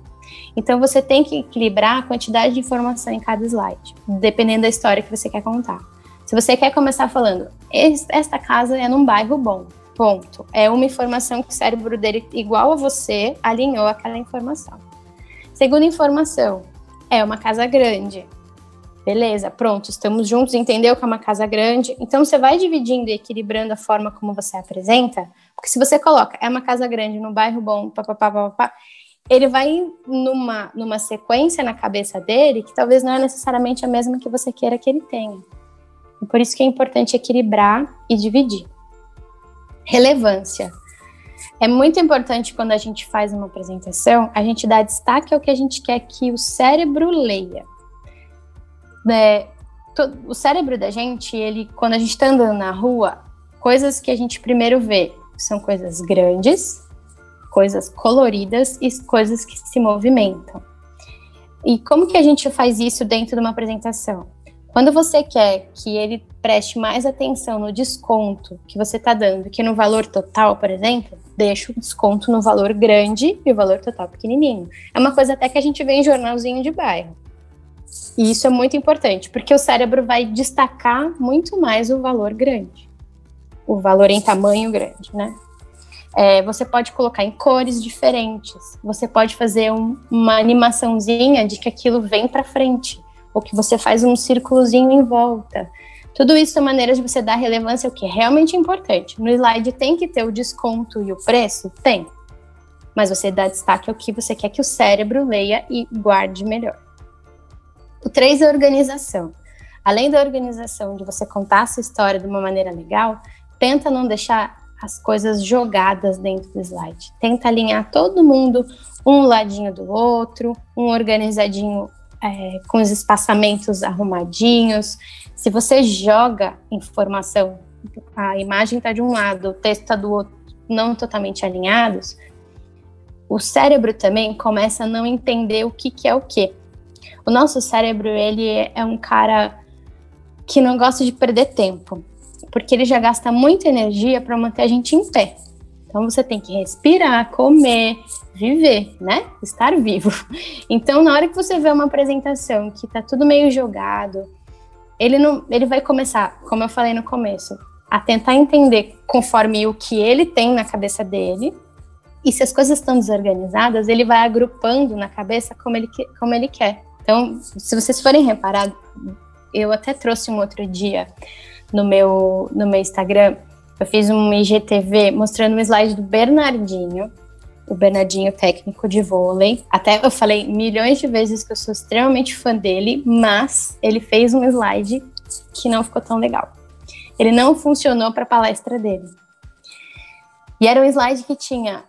Então, você tem que equilibrar a quantidade de informação em cada slide, dependendo da história que você quer contar. Se você quer começar falando, esta casa é num bairro bom, ponto. É uma informação que o cérebro dele, igual a você, alinhou aquela informação. Segunda informação, é uma casa grande. Beleza, pronto, estamos juntos, entendeu que é uma casa grande. Então você vai dividindo e equilibrando a forma como você apresenta, porque se você coloca, é uma casa grande no bairro bom, papapá, papapá, ele vai numa, numa sequência na cabeça dele que talvez não é necessariamente a mesma que você queira que ele tenha. E por isso que é importante equilibrar e dividir. Relevância. É muito importante quando a gente faz uma apresentação, a gente dá destaque ao que a gente quer que o cérebro leia. É, o cérebro da gente, ele, quando a gente está andando na rua, coisas que a gente primeiro vê são coisas grandes, coisas coloridas e coisas que se movimentam. E como que a gente faz isso dentro de uma apresentação? Quando você quer que ele preste mais atenção no desconto que você está dando que no valor total, por exemplo, deixa o desconto no valor grande e o valor total pequenininho. É uma coisa até que a gente vê em jornalzinho de bairro. E isso é muito importante, porque o cérebro vai destacar muito mais o valor grande, o valor em tamanho grande, né? É, você pode colocar em cores diferentes, você pode fazer um, uma animaçãozinha de que aquilo vem para frente ou que você faz um círculozinho em volta. Tudo isso é maneira de você dar relevância ao que é realmente importante. No slide tem que ter o desconto e o preço? Tem. Mas você dá destaque ao que você quer que o cérebro leia e guarde melhor. O 3 é organização. Além da organização de você contar a sua história de uma maneira legal, tenta não deixar as coisas jogadas dentro do slide. Tenta alinhar todo mundo um ladinho do outro, um organizadinho é, com os espaçamentos arrumadinhos. Se você joga informação, a imagem está de um lado, o texto está do outro, não totalmente alinhados, o cérebro também começa a não entender o que, que é o que. O nosso cérebro, ele é um cara que não gosta de perder tempo. porque ele já gasta muita energia para manter a gente em pé. Então você tem que respirar, comer, viver, né? Estar vivo. Então, na hora que você vê uma apresentação que tá tudo meio jogado, ele não, ele vai começar, como eu falei no começo, a tentar entender conforme o que ele tem na cabeça dele. E se as coisas estão desorganizadas, ele vai agrupando na cabeça como ele, como ele quer. Então, se vocês forem reparar, eu até trouxe um outro dia no meu, no meu Instagram, eu fiz um IGTV mostrando um slide do Bernardinho, o Bernardinho técnico de vôlei. Até eu falei milhões de vezes que eu sou extremamente fã dele, mas ele fez um slide que não ficou tão legal. Ele não funcionou para a palestra dele. E era um slide que tinha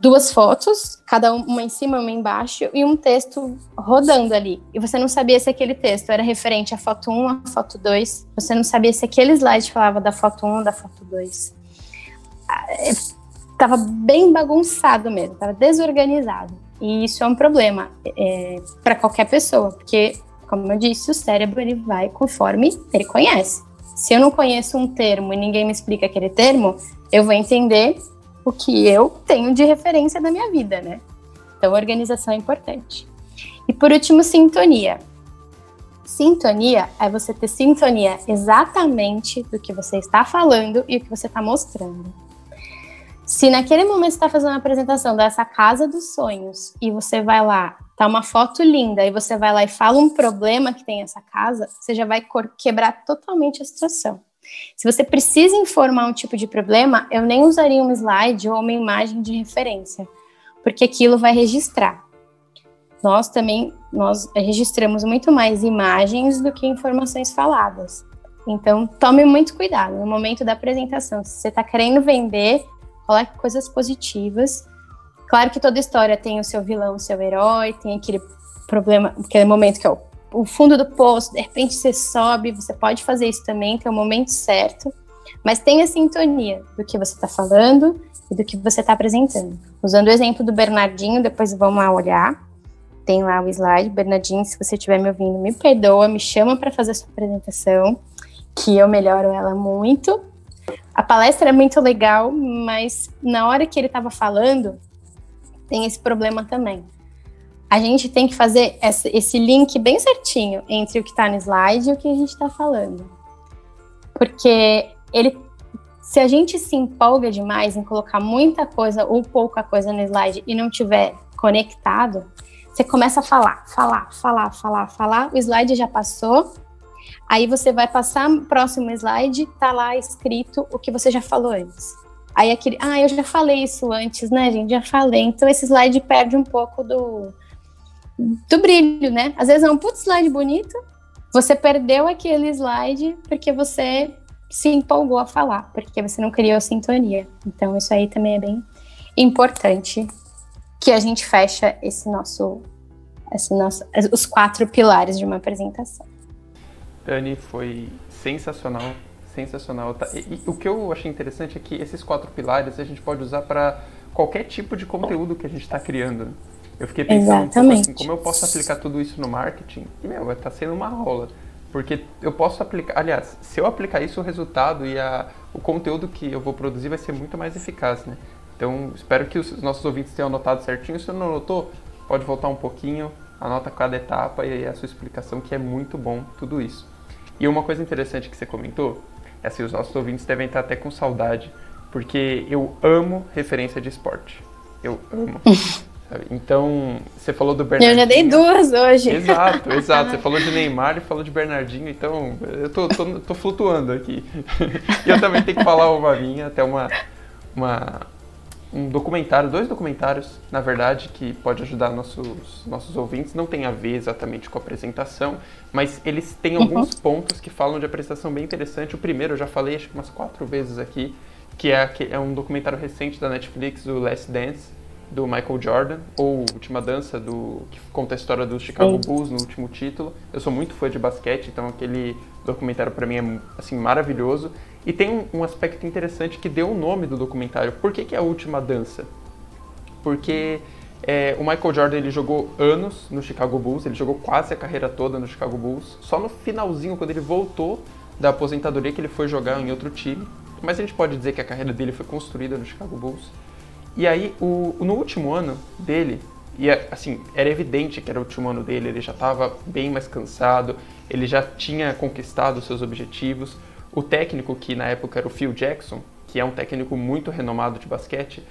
duas fotos, cada uma em cima, uma embaixo, e um texto rodando ali. E você não sabia se aquele texto era referente à foto 1, à foto 2. Você não sabia se aquele slide falava da foto 1 ou da foto 2. Estava bem bagunçado mesmo, estava desorganizado. E isso é um problema é, para qualquer pessoa, porque, como eu disse, o cérebro ele vai conforme ele conhece. Se eu não conheço um termo e ninguém me explica aquele termo, eu vou entender o que eu tenho de referência na minha vida, né? Então, organização é importante. E por último, sintonia. Sintonia é você ter sintonia exatamente do que você está falando e o que você está mostrando. Se naquele momento você está fazendo uma apresentação dessa casa dos sonhos e você vai lá, tá uma foto linda, e você vai lá e fala um problema que tem essa casa, você já vai quebrar totalmente a situação. Se você precisa informar um tipo de problema, eu nem usaria um slide ou uma imagem de referência, porque aquilo vai registrar. Nós também nós registramos muito mais imagens do que informações faladas. Então, tome muito cuidado no momento da apresentação. Se você está querendo vender, coloque coisas positivas. Claro que toda história tem o seu vilão, o seu herói, tem aquele problema, aquele momento que é o o fundo do poço, de repente você sobe, você pode fazer isso também, tem o momento certo, mas tenha sintonia do que você está falando e do que você está apresentando. Usando o exemplo do Bernardinho, depois vamos lá olhar, tem lá o slide, Bernardinho, se você estiver me ouvindo, me perdoa, me chama para fazer a sua apresentação, que eu melhoro ela muito. A palestra é muito legal, mas na hora que ele estava falando, tem esse problema também a gente tem que fazer esse link bem certinho entre o que está no slide e o que a gente está falando. Porque ele, se a gente se empolga demais em colocar muita coisa ou pouca coisa no slide e não tiver conectado, você começa a falar, falar, falar, falar, falar, o slide já passou, aí você vai passar próximo slide, tá lá escrito o que você já falou antes. Aí aquele, ah, eu já falei isso antes, né, gente? Já falei. Então esse slide perde um pouco do, do brilho, né? Às vezes é um putz slide bonito, você perdeu aquele slide porque você se empolgou a falar, porque você não criou sintonia. Então isso aí também é bem importante que a gente fecha esse nosso, esse nosso os quatro pilares de uma apresentação. Dani, foi sensacional, sensacional. Tá, e, e, o que eu achei interessante é que esses quatro pilares a gente pode usar para qualquer tipo de conteúdo que a gente está criando. Eu fiquei pensando, Exatamente. Assim, como eu posso aplicar tudo isso no marketing? E, meu, vai estar tá sendo uma rola. Porque eu posso aplicar, aliás, se eu aplicar isso, o resultado e a, o conteúdo que eu vou produzir vai ser muito mais eficaz, né? Então, espero que os nossos ouvintes tenham anotado certinho. Se não anotou, pode voltar um pouquinho, anota cada etapa e a sua explicação, que é muito bom tudo isso. E uma coisa interessante que você comentou, é assim, os nossos ouvintes devem estar até com saudade, porque eu amo referência de esporte. Eu amo. Então, você falou do Bernardinho. Eu já dei duas hoje. Exato, exato. Você falou de Neymar e falou de Bernardinho, então eu tô, tô, tô flutuando aqui. e eu também tenho que falar uma minha, até uma, uma, um documentário, dois documentários, na verdade, que pode ajudar nossos, nossos ouvintes. Não tem a ver exatamente com a apresentação, mas eles têm alguns uhum. pontos que falam de apresentação bem interessante. O primeiro, eu já falei acho que umas quatro vezes aqui, que é, que é um documentário recente da Netflix, o Last Dance do Michael Jordan, ou Última Dança, do, que conta a história do Chicago. Bulls no último título. Eu sou muito fã de basquete, então aquele documentário para mim é assim maravilhoso. E tem um, um, aspecto interessante que deu o nome do documentário. Por que, que é a Última Dança? Porque é, o Michael Jordan ele jogou anos no Chicago Bulls, ele jogou quase a carreira toda no Chicago Bulls. Só no finalzinho, quando ele voltou da aposentadoria que ele foi jogar em outro time, mas a gente pode dizer que a carreira dele foi construída no Chicago Bulls. E aí, o, no último ano dele, e assim, era evidente que era o último ano dele, ele já estava bem mais cansado, ele já tinha conquistado seus objetivos. O técnico, que na época era o Phil Jackson, que é um técnico muito renomado de basquete,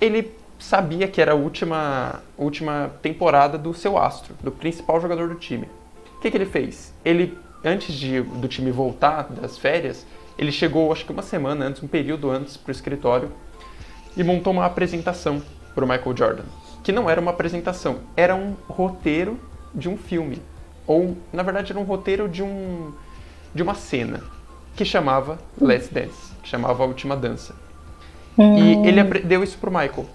ele sabia que era a última, última temporada do seu astro, do principal jogador do time. O que, que ele fez? Ele, antes de, do time voltar das férias, ele chegou, acho que uma semana antes, um período antes, para o escritório e montou uma apresentação para o Michael Jordan que não era uma apresentação, era um roteiro de um filme. Ou, na verdade, era um roteiro de, um, de uma cena que chamava Let's Dance, que chamava A Última Dança. Hum. E ele deu isso pro Michael.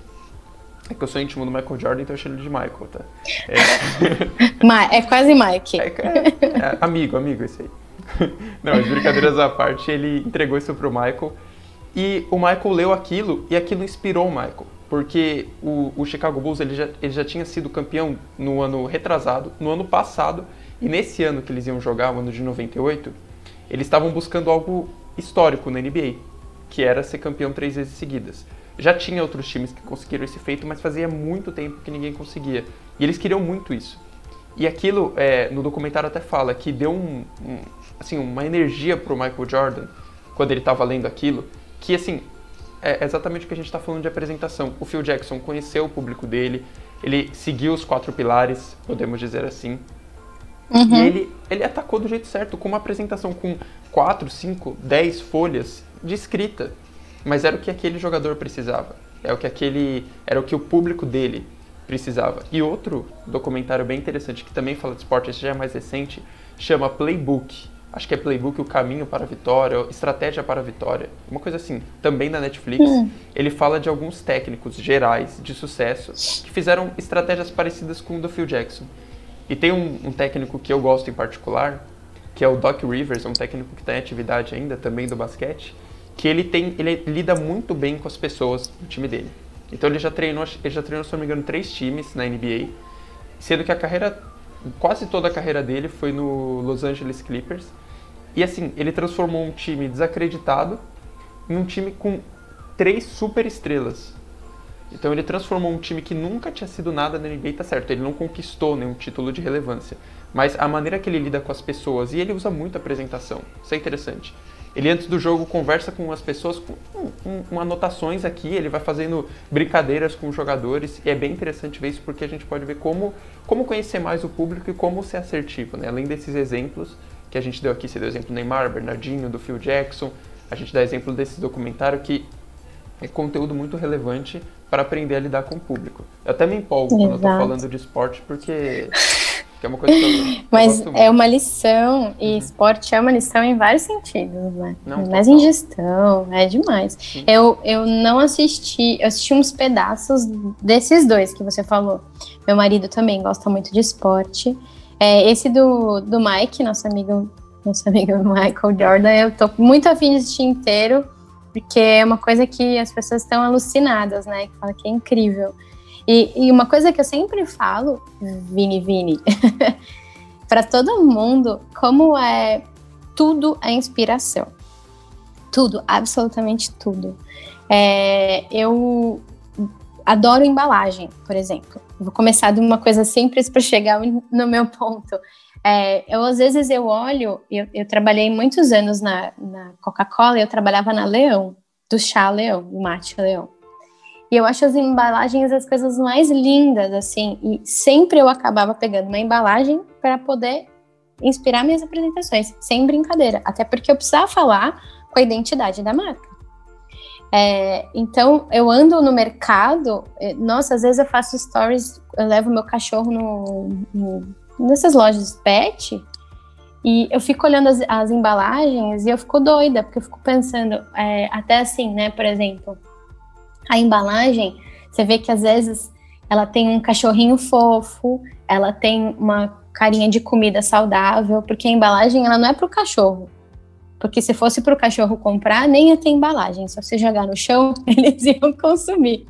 É que eu sou íntimo do Michael Jordan, então eu chamo ele de Michael, tá? É, é quase Mike. É, é, é, amigo, amigo, esse aí. Não, as brincadeiras à parte, ele entregou isso pro Michael. E o Michael leu aquilo e aquilo inspirou o Michael porque o, o, Chicago Bulls ele já, ele já tinha sido campeão no ano retrasado, no ano passado, e nesse ano que eles iam jogar, o ano de 98, eles estavam buscando algo histórico na NBA, que era ser campeão três vezes seguidas. Já tinha outros times que conseguiram esse feito, mas fazia muito tempo que ninguém conseguia. E eles queriam muito isso. E aquilo, é, no documentário até fala que deu um, um, assim, uma energia pro Michael Jordan, quando ele estava lendo aquilo, que assim, é exatamente o que a gente está falando de apresentação. O Phil Jackson conheceu o público dele, ele seguiu os quatro pilares, podemos dizer assim. Uhum. E ele, ele atacou do jeito certo, com uma apresentação com quatro, cinco, dez folhas de escrita. Mas era o que aquele jogador precisava. É o que aquele, era o que o público dele precisava. E outro documentário bem interessante que também fala de esporte, esse já é mais recente, chama Playbook acho que é Playbook O Caminho para a Vitória, Estratégia para a Vitória, uma coisa assim, também na Netflix. Hum. Ele fala de alguns técnicos gerais de sucesso que fizeram estratégias parecidas com o do Phil Jackson. E tem um, um técnico que eu gosto em particular, que é o Doc Rivers, é um técnico que está em atividade ainda, também do basquete, que ele tem, ele lida muito bem com as pessoas do time dele. Então ele já treinou, ele já treinou, se não me engano, três times na NBA, sendo que a carreira, quase toda a carreira dele foi no Los Angeles Clippers, e assim, ele transformou um time desacreditado em um time com três super estrelas. Então ele transformou um time que nunca tinha sido nada na NBA, tá certo, ele não conquistou nenhum título de relevância. Mas a maneira que ele lida com as pessoas, e ele usa muito a apresentação, isso é interessante. Ele antes do jogo conversa com as pessoas com um, um, anotações aqui, ele vai fazendo brincadeiras com os jogadores, e é bem interessante ver isso porque a gente pode ver como, como conhecer mais o público e como ser assertivo, né? Além desses exemplos, que a gente deu aqui, você deu exemplo do Neymar, Bernardinho, do Phil Jackson, a gente dá exemplo desse documentário que é conteúdo muito relevante para aprender a lidar com o público. Eu até me empolgo Exato. quando eu tô falando de esporte, porque é uma coisa que eu, Mas eu é uma lição, e uhum. esporte é uma lição em vários sentidos, né? Não, Mas em gestão, é demais. Eu, eu não assisti, eu assisti uns pedaços desses dois que você falou. Meu marido também gosta muito de esporte. É, esse do, do Mike, nosso amigo, nosso amigo Michael Jordan, eu tô muito afim de assistir inteiro, porque é uma coisa que as pessoas estão alucinadas, né? Que fala que é incrível. E, e uma coisa que eu sempre falo, Vini Vini, para todo mundo, como é tudo é inspiração. Tudo, absolutamente tudo. É, eu adoro embalagem, por exemplo. Vou começar de uma coisa simples para chegar no meu ponto. É, eu às vezes eu olho, eu, eu trabalhei muitos anos na, na Coca-Cola, eu trabalhava na Leão, do chá Leão, do mate Leão. E eu acho as embalagens as coisas mais lindas, assim, e sempre eu acabava pegando uma embalagem para poder inspirar minhas apresentações, sem brincadeira, até porque eu precisava falar com a identidade da marca. É, então, eu ando no mercado, é, nossa, às vezes eu faço stories, eu levo meu cachorro no, no, nessas lojas pet e eu fico olhando as, as, embalagens e eu fico doida, porque eu fico pensando, é, até assim, né, por exemplo, a embalagem, você vê que às vezes ela tem um cachorrinho fofo, ela tem uma carinha de comida saudável, porque a embalagem ela não é para o cachorro, porque se fosse para o cachorro comprar, nem ia ter embalagem. Só você jogar no chão, eles iam consumir.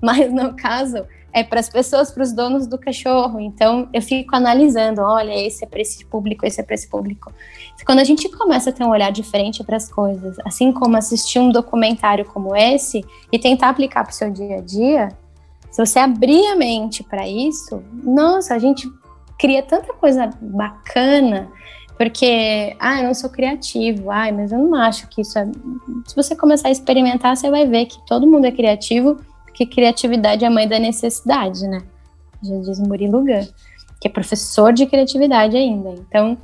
Mas no caso, é para as pessoas, para os donos do cachorro. Então eu fico analisando, olha, esse é para esse público, esse é para esse público. Quando a gente começa a ter um olhar diferente para as coisas, assim como assistir um documentário como esse e tentar aplicar para o seu dia a dia, se você abrir a mente para isso, nossa, a gente cria tanta coisa bacana. Porque, ah, eu não sou criativo, ai, mas eu não acho que isso é. Se você começar a experimentar, você vai ver que todo mundo é criativo que criatividade é a mãe da necessidade, né? Já diz Murilo Gun, que é professor de criatividade ainda. Então,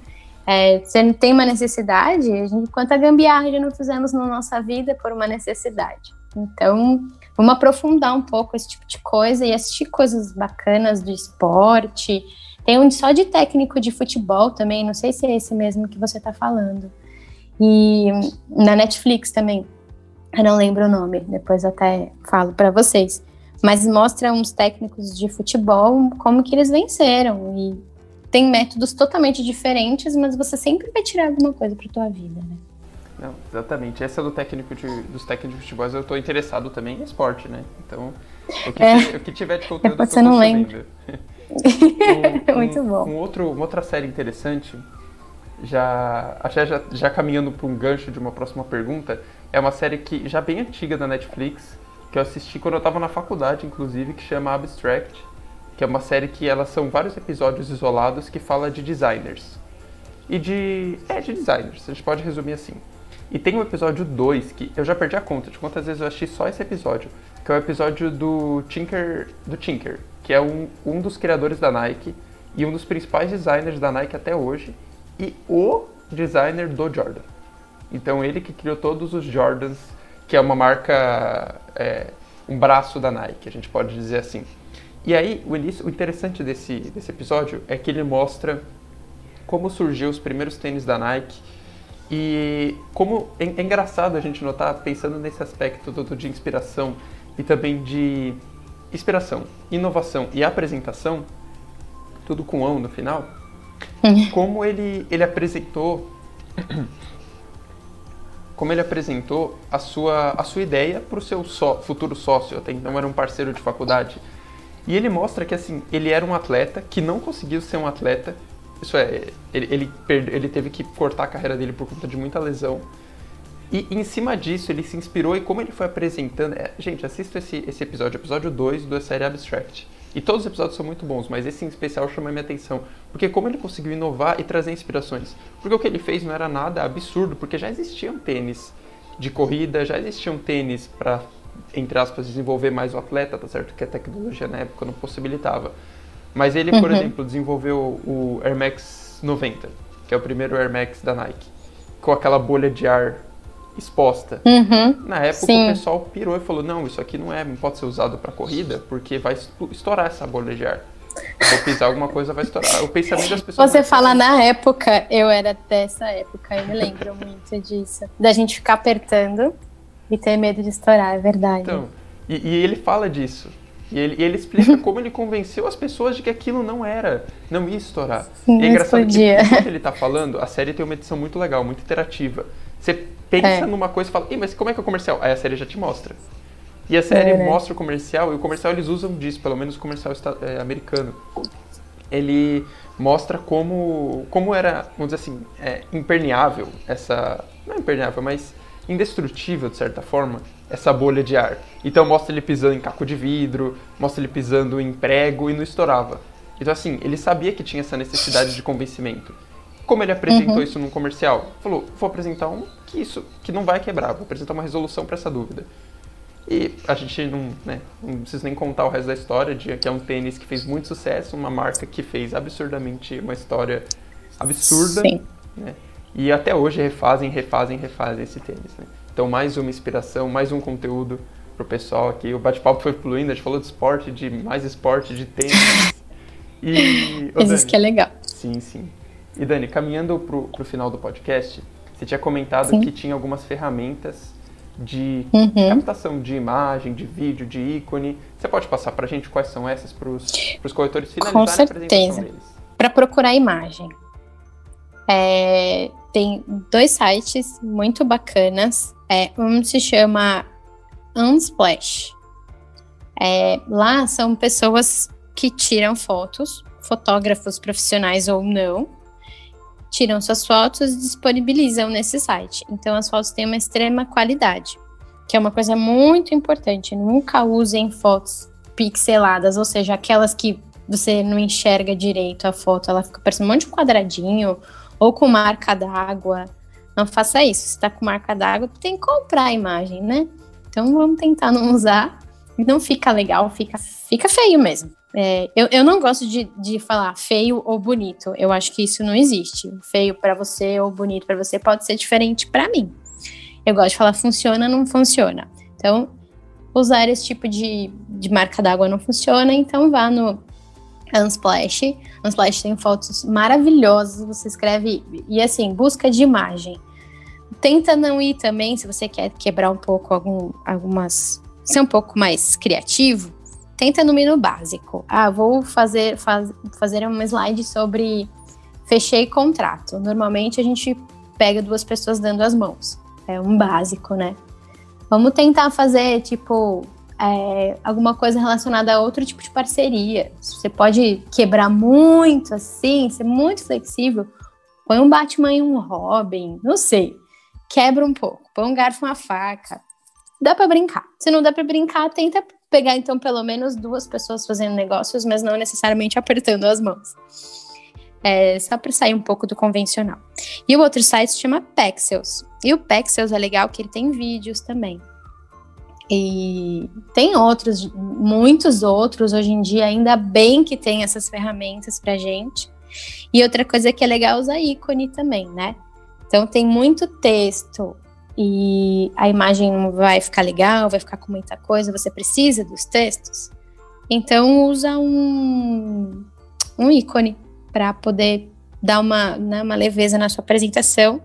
é, você tem uma necessidade, a gente, quanta gambiarra já não fizemos na nossa vida por uma necessidade. Então, vamos aprofundar um pouco esse tipo de coisa e assistir coisas bacanas do esporte. Tem um só de técnico de futebol também, não sei se é esse mesmo que você está falando. E na Netflix também. Eu não lembro o nome, depois até falo para vocês. Mas mostra uns técnicos de futebol como que eles venceram e tem métodos totalmente diferentes, mas você sempre vai tirar alguma coisa para tua vida, né? Não, exatamente. Essa do técnico de, dos técnicos de futebol, eu estou interessado também em esporte, né? Então, o que, é. o que tiver de conteúdo você não lembra. um, um, Muito bom. Um outro, uma outra série interessante, já, já, já caminhando para um gancho de uma próxima pergunta, é uma série que já bem antiga da Netflix, que eu assisti quando eu estava na faculdade, inclusive, que chama Abstract, que é uma série que elas são vários episódios isolados que fala de designers. E de. É, de designers, a gente pode resumir assim. E tem o episódio 2, que eu já perdi a conta de quantas vezes eu assisti só esse episódio, que é o episódio do Tinker, do Tinker, que é um, um dos criadores da Nike e um dos principais designers da Nike até hoje, e o designer do Jordan. Então ele que criou todos os Jordans, que é uma marca, é, um braço da Nike, a gente pode dizer assim. E aí o, início, o interessante desse, desse episódio é que ele mostra como surgiu os primeiros tênis da Nike e como é, é engraçado a gente notar, pensando nesse aspecto todo de inspiração e também de inspiração, inovação e apresentação, tudo com ão no final, uhum. como ele, ele apresentou como ele apresentou a sua, a sua ideia para o seu só, futuro sócio, até então era um parceiro de faculdade. E ele mostra que assim, ele era um atleta que não conseguiu ser um atleta. Isso é, ele, ele, perde, ele teve que cortar a carreira dele por conta de muita lesão. E em cima disso, ele se inspirou e como ele foi apresentando. É, gente, assista esse, esse episódio, episódio 2 da série Abstract. E todos os episódios são muito bons, mas esse em especial chama a minha atenção. Porque como ele conseguiu inovar e trazer inspirações. Porque o que ele fez não era nada absurdo, porque já existiam tênis de corrida, já existiam tênis para, entre aspas, desenvolver mais o atleta, tá certo? Que a tecnologia na época não possibilitava. Mas ele, por uhum. exemplo, desenvolveu o Air Max 90, que é o primeiro Air Max da Nike, com aquela bolha de ar exposta. Uhum, Na época sim. o pessoal pirou e falou: não, isso aqui não é, não pode ser usado para corrida, porque vai estourar essa bolha de ar. Vou pisar alguma coisa, vai estourar. O pensamento das pessoas. Você fala na época, eu era dessa época, eu me lembro muito disso. Da gente ficar apertando e ter medo de estourar, é verdade. Então, e, e ele fala disso. E ele, e ele explica como ele convenceu as pessoas de que aquilo não era, não ia estourar. Sim, e é engraçado explodia. que enquanto ele está falando, a série tem uma edição muito legal, muito interativa. Você pensa é. numa coisa e fala, mas como é que é o comercial? Aí a série já te mostra. E a série é, né? mostra o comercial, e o comercial eles usam disso, pelo menos o comercial é, americano. Ele mostra como, como era, vamos dizer assim, é, impermeável essa. Não é impermeável, mas indestrutível, de certa forma, essa bolha de ar. Então mostra ele pisando em caco de vidro, mostra ele pisando em prego e não estourava. Então assim, ele sabia que tinha essa necessidade de convencimento. Como ele apresentou uhum. isso num comercial? Falou, vou apresentar um que isso, que não vai quebrar, vou apresentar uma resolução para essa dúvida. E a gente não, né, não precisa nem contar o resto da história, de que é um tênis que fez muito sucesso, uma marca que fez absurdamente uma história absurda. Sim. Né? E até hoje refazem, refazem, refazem esse tênis. Né? Então, mais uma inspiração, mais um conteúdo pro pessoal aqui. O bate-papo foi fluindo, a gente falou de esporte, de mais esporte, de tênis. E, isso que é legal. Sim, sim. E Dani, caminhando para o final do podcast, você tinha comentado Sim. que tinha algumas ferramentas de uhum. captação de imagem, de vídeo, de ícone. Você pode passar para a gente quais são essas para os corretores finalizarem Com certeza. Para procurar imagem. É, tem dois sites muito bacanas. É, um se chama Unsplash. É, lá são pessoas que tiram fotos, fotógrafos profissionais ou não, tiram suas fotos e disponibilizam nesse site. Então as fotos têm uma extrema qualidade, que é uma coisa muito importante. Nunca usem fotos pixeladas, ou seja, aquelas que você não enxerga direito a foto, ela fica parecendo um monte de quadradinho ou com marca d'água. Não faça isso. Se está com marca d'água, tem que comprar a imagem, né? Então vamos tentar não usar. Não fica legal, fica, fica feio mesmo. É, eu, eu não gosto de, de falar feio ou bonito. Eu acho que isso não existe. Feio para você ou bonito para você pode ser diferente para mim. Eu gosto de falar funciona, não funciona. Então, usar esse tipo de, de marca d'água não funciona, então vá no Unsplash. Unsplash tem fotos maravilhosas, você escreve, e assim, busca de imagem. Tenta não ir também, se você quer quebrar um pouco algum, algumas. ser um pouco mais criativo, tenta no menu básico. Ah, vou fazer, faz, fazer uma slide sobre fechei contrato. Normalmente a gente pega duas pessoas dando as mãos. É um básico, né? Vamos tentar fazer, tipo, é, alguma coisa relacionada a outro tipo de parceria. Você pode quebrar muito assim, ser muito flexível. Põe um Batman e um Robin, não sei. Quebra um pouco. Põe um garfo e uma faca. Dá para brincar. Se não dá para brincar, tenta pegar então pelo menos duas pessoas fazendo negócios, mas não necessariamente apertando as mãos. É, só para sair um pouco do convencional. E o outro site se chama Pexels. E o Pexels é legal que ele tem vídeos também. E tem outros, muitos outros hoje em dia, ainda bem que tem essas ferramentas pra gente. E outra coisa que é legal é usar ícone também, né? Então tem muito texto e a imagem não vai ficar legal, vai ficar com muita coisa, você precisa dos textos. Então usa um, um ícone para poder dar uma, né, uma leveza na sua apresentação.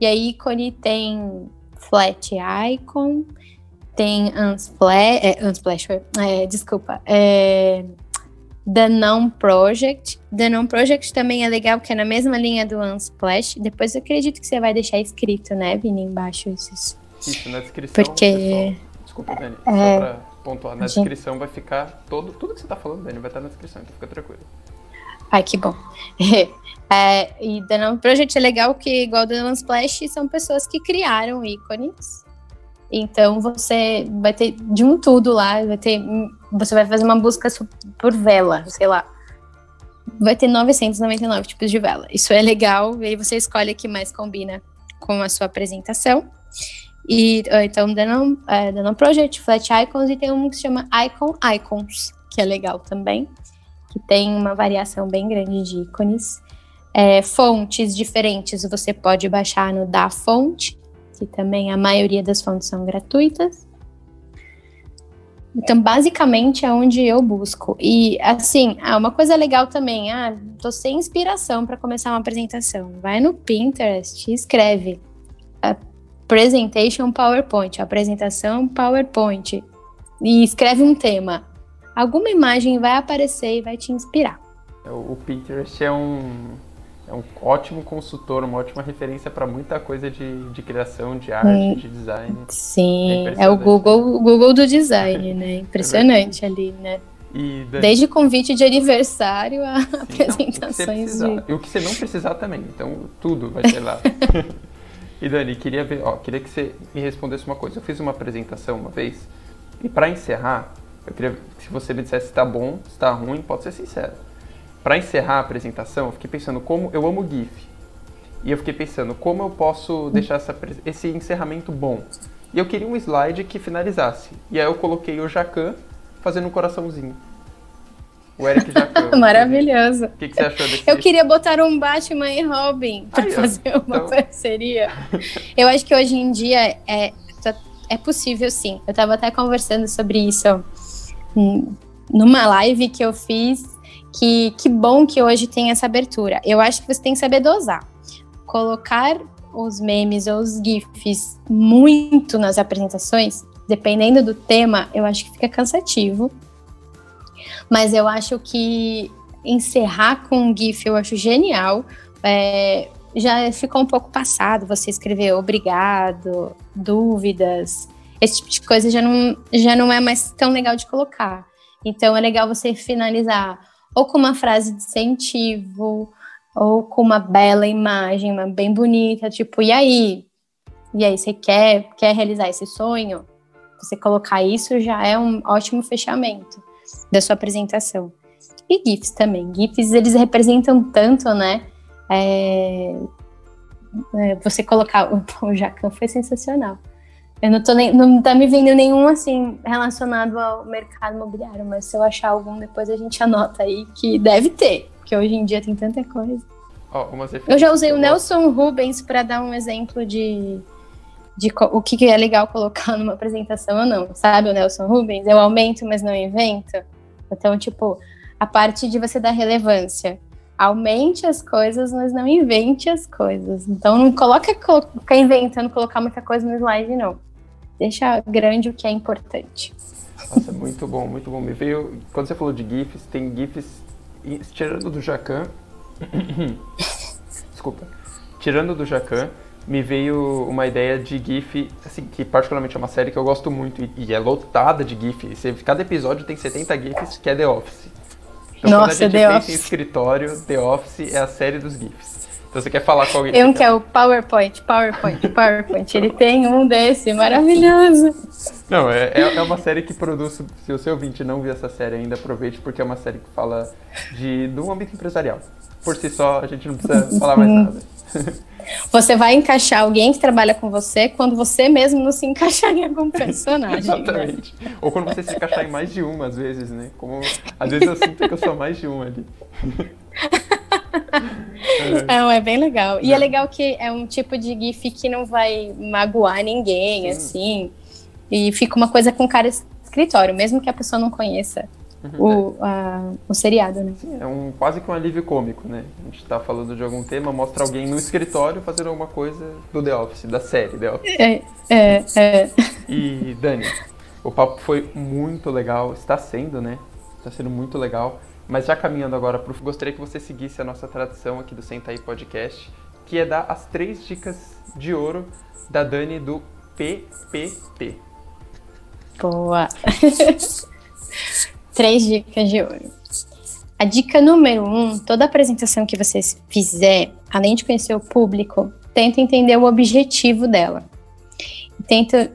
E aí ícone tem flat icon, tem Unsplash, é, Unsplash é, desculpa, é, The Non Project. The Non Project também é legal, porque é na mesma linha do Unsplash. Depois eu acredito que você vai deixar escrito, né, Vini, embaixo esses. Isso, na descrição. Porque. Pessoal, desculpa, Dani, é, só pra pontuar. Na gente... descrição vai ficar todo. Tudo que você tá falando, Dani, vai estar na descrição, então fica tranquilo. Ai, que bom. é, e The Non Project é legal que, igual The Unsplash, são pessoas que criaram ícones então você vai ter de um tudo lá, vai ter, você vai fazer uma busca por vela, sei lá. Vai ter 999 tipos de vela. Isso é legal, e aí você escolhe o que mais combina com a sua apresentação. E então Denon, uh, Denon Project, Flat Icons e tem um que se chama Icon Icons, que é legal também, que tem uma variação bem grande de ícones. É, fontes diferentes você pode baixar no da fonte que também a maioria das fontes são gratuitas. Então, basicamente é onde eu busco. E assim, ah, uma coisa legal também, ah, tô sem inspiração para começar uma apresentação. Vai no Pinterest e escreve presentation PowerPoint, apresentação PowerPoint e escreve um tema. Alguma imagem vai aparecer e vai te inspirar. O Pinterest é um é um ótimo consultor, uma ótima referência para muita coisa de, de criação, de arte, hum, de design. Sim, é, é o Google, o Google do design, né? Impressionante é ali, né? Desde convite de aniversário a Sim, apresentações não, de... E o que você não precisar também, então tudo vai ter lá. e Dani, queria ver, ó, queria que você me respondesse uma coisa. Eu fiz uma apresentação uma vez e para encerrar, eu queria que se você me dissesse se está bom, se está ruim, pode ser sincero para encerrar a apresentação, eu fiquei pensando como eu amo GIF. E eu fiquei pensando como eu posso deixar essa, esse encerramento bom. E eu queria um slide que finalizasse. E aí eu coloquei o Jacan fazendo um coraçãozinho. O Eric Jacan. Maravilhoso. O que, que, você achou desse? Eu queria botar um Batman e Robin para fazer uma então... parceria. Eu acho que hoje em dia é, tá, é possível sim. Eu estava até conversando sobre isso numa live que eu fiz que, que bom que hoje tem essa abertura. Eu acho que você tem que saber dosar. Colocar os memes ou os GIFs muito nas apresentações, dependendo do tema, eu acho que fica cansativo. Mas eu acho que encerrar com um GIF eu acho genial. É, já ficou um pouco passado você escrever obrigado, dúvidas. esse tipo de coisa já não, já não é mais tão legal de colocar. Então é legal você finalizar ou com uma frase de incentivo, ou com uma bela imagem, uma bem bonita, tipo, e aí? E aí, você quer, quer realizar esse sonho? Você colocar isso já é um ótimo fechamento da sua apresentação. E GIFs também. GIFs, eles representam tanto, né? É, é, você colocar. O, o Jacan foi sensacional. Eu não tô nem, não tá me vendo nenhum assim relacionado ao mercado imobiliário, mas se eu achar algum, depois a gente anota aí que deve ter, porque hoje em dia tem tanta coisa. Oh, eu já usei o Nelson Rubens para dar um exemplo de, de o que é legal colocar numa apresentação ou não. Sabe o Nelson Rubens? Eu aumento, mas não invento. Então, tipo, a parte de você dar relevância aumente as coisas, mas não invente as coisas. Então não coloca ficar inventando colocar muita coisa no slide, não. Deixa grande o que é importante. Nossa, muito bom, muito bom. Me veio. Quando você falou de GIFs, tem GIFs tirando do Jacan. Desculpa. Tirando do Jacan, me veio uma ideia de GIF, assim, que particularmente é uma série que eu gosto muito e, e é lotada de GIF. Cada episódio tem 70 GIFs, que é The Office. Então, Nossa, quando a gente The pensa Office. em escritório, The Office é a série dos GIFs. Então você quer falar com alguém. Tem um que é o PowerPoint, PowerPoint, PowerPoint. Ele tem um desse, maravilhoso. Não, é, é é uma série que produz. Se o seu ouvinte não viu essa série ainda, aproveite, porque é uma série que fala de, do âmbito empresarial. Por si só, a gente não precisa falar mais nada. Você vai encaixar alguém que trabalha com você quando você mesmo não se encaixar em algum personagem. né? Exatamente. Ou quando você se encaixar em mais de uma, às vezes, né? Como às vezes eu sinto que eu sou mais de uma ali. Não, é bem legal. E é legal que é um tipo de GIF que não vai magoar ninguém, assim. E fica uma coisa com cara de escritório, mesmo que a pessoa não conheça o, a- o seriado, né? É um, quase que um alívio cômico, né? A gente tá falando de algum tema, mostra alguém no escritório fazendo alguma coisa do The Office, da série The Office. É, é, é. E, Dani, o papo foi muito legal, está sendo, né? Está sendo muito legal. Mas já caminhando agora pro gostaria que você seguisse a nossa tradição aqui do Senta aí Podcast, que é dar as três dicas de ouro da Dani do PPP. Boa. Três dicas de ouro. A dica número um: toda apresentação que você fizer, além de conhecer o público, tenta entender o objetivo dela. Tenta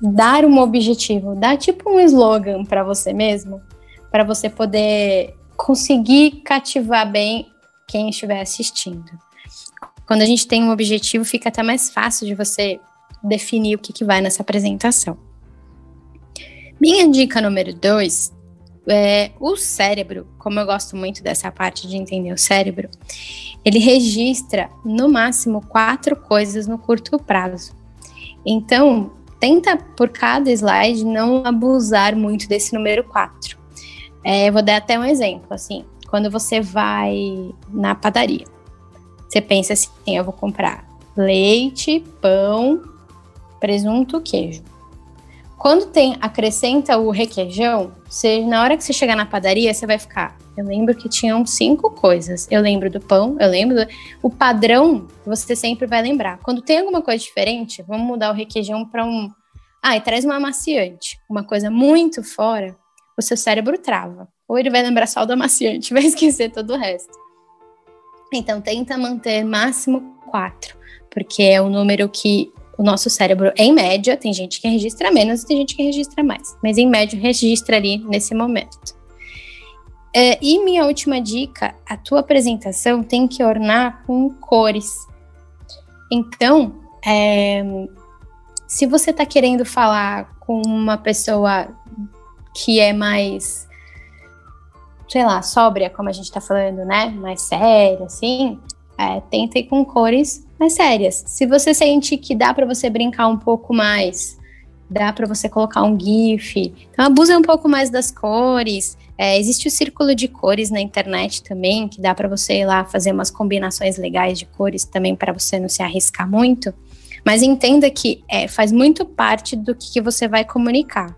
dar um objetivo, dar tipo um slogan para você mesmo, para você poder conseguir cativar bem quem estiver assistindo. Quando a gente tem um objetivo, fica até mais fácil de você definir o que, que vai nessa apresentação. Minha dica número dois é o cérebro, como eu gosto muito dessa parte de entender o cérebro, ele registra no máximo quatro coisas no curto prazo. Então, tenta por cada slide não abusar muito desse número quatro. É, eu vou dar até um exemplo, assim, quando você vai na padaria, você pensa assim, eu vou comprar leite, pão, presunto, queijo. Quando tem acrescenta o requeijão, você, na hora que você chegar na padaria, você vai ficar. Eu lembro que tinham cinco coisas. Eu lembro do pão, eu lembro do, o padrão. Você sempre vai lembrar. Quando tem alguma coisa diferente, vamos mudar o requeijão para um. Ah, e traz uma amaciante, uma coisa muito fora. O seu cérebro trava. Ou ele vai lembrar só do amaciante, vai esquecer todo o resto. Então tenta manter máximo quatro, porque é o número que o nosso cérebro, em média, tem gente que registra menos e tem gente que registra mais, mas em média registra ali nesse momento. É, e minha última dica: a tua apresentação tem que ornar com cores. Então, é, se você está querendo falar com uma pessoa que é mais, sei lá, sóbria, como a gente está falando, né? Mais séria, assim, é, tenta ir com cores mais sérias. Se você sente que dá para você brincar um pouco mais, dá para você colocar um GIF, então abusa um pouco mais das cores. É, existe o círculo de cores na internet também, que dá para você ir lá fazer umas combinações legais de cores também para você não se arriscar muito. Mas entenda que é, faz muito parte do que, que você vai comunicar.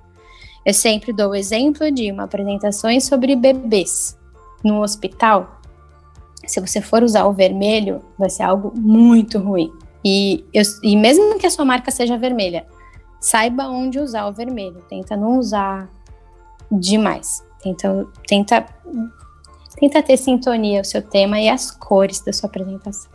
Eu sempre dou o exemplo de uma apresentação sobre bebês no hospital se você for usar o vermelho, vai ser algo muito ruim. E, eu, e mesmo que a sua marca seja vermelha, saiba onde usar o vermelho. Tenta não usar demais. Tenta, tenta, tenta ter sintonia o seu tema e as cores da sua apresentação.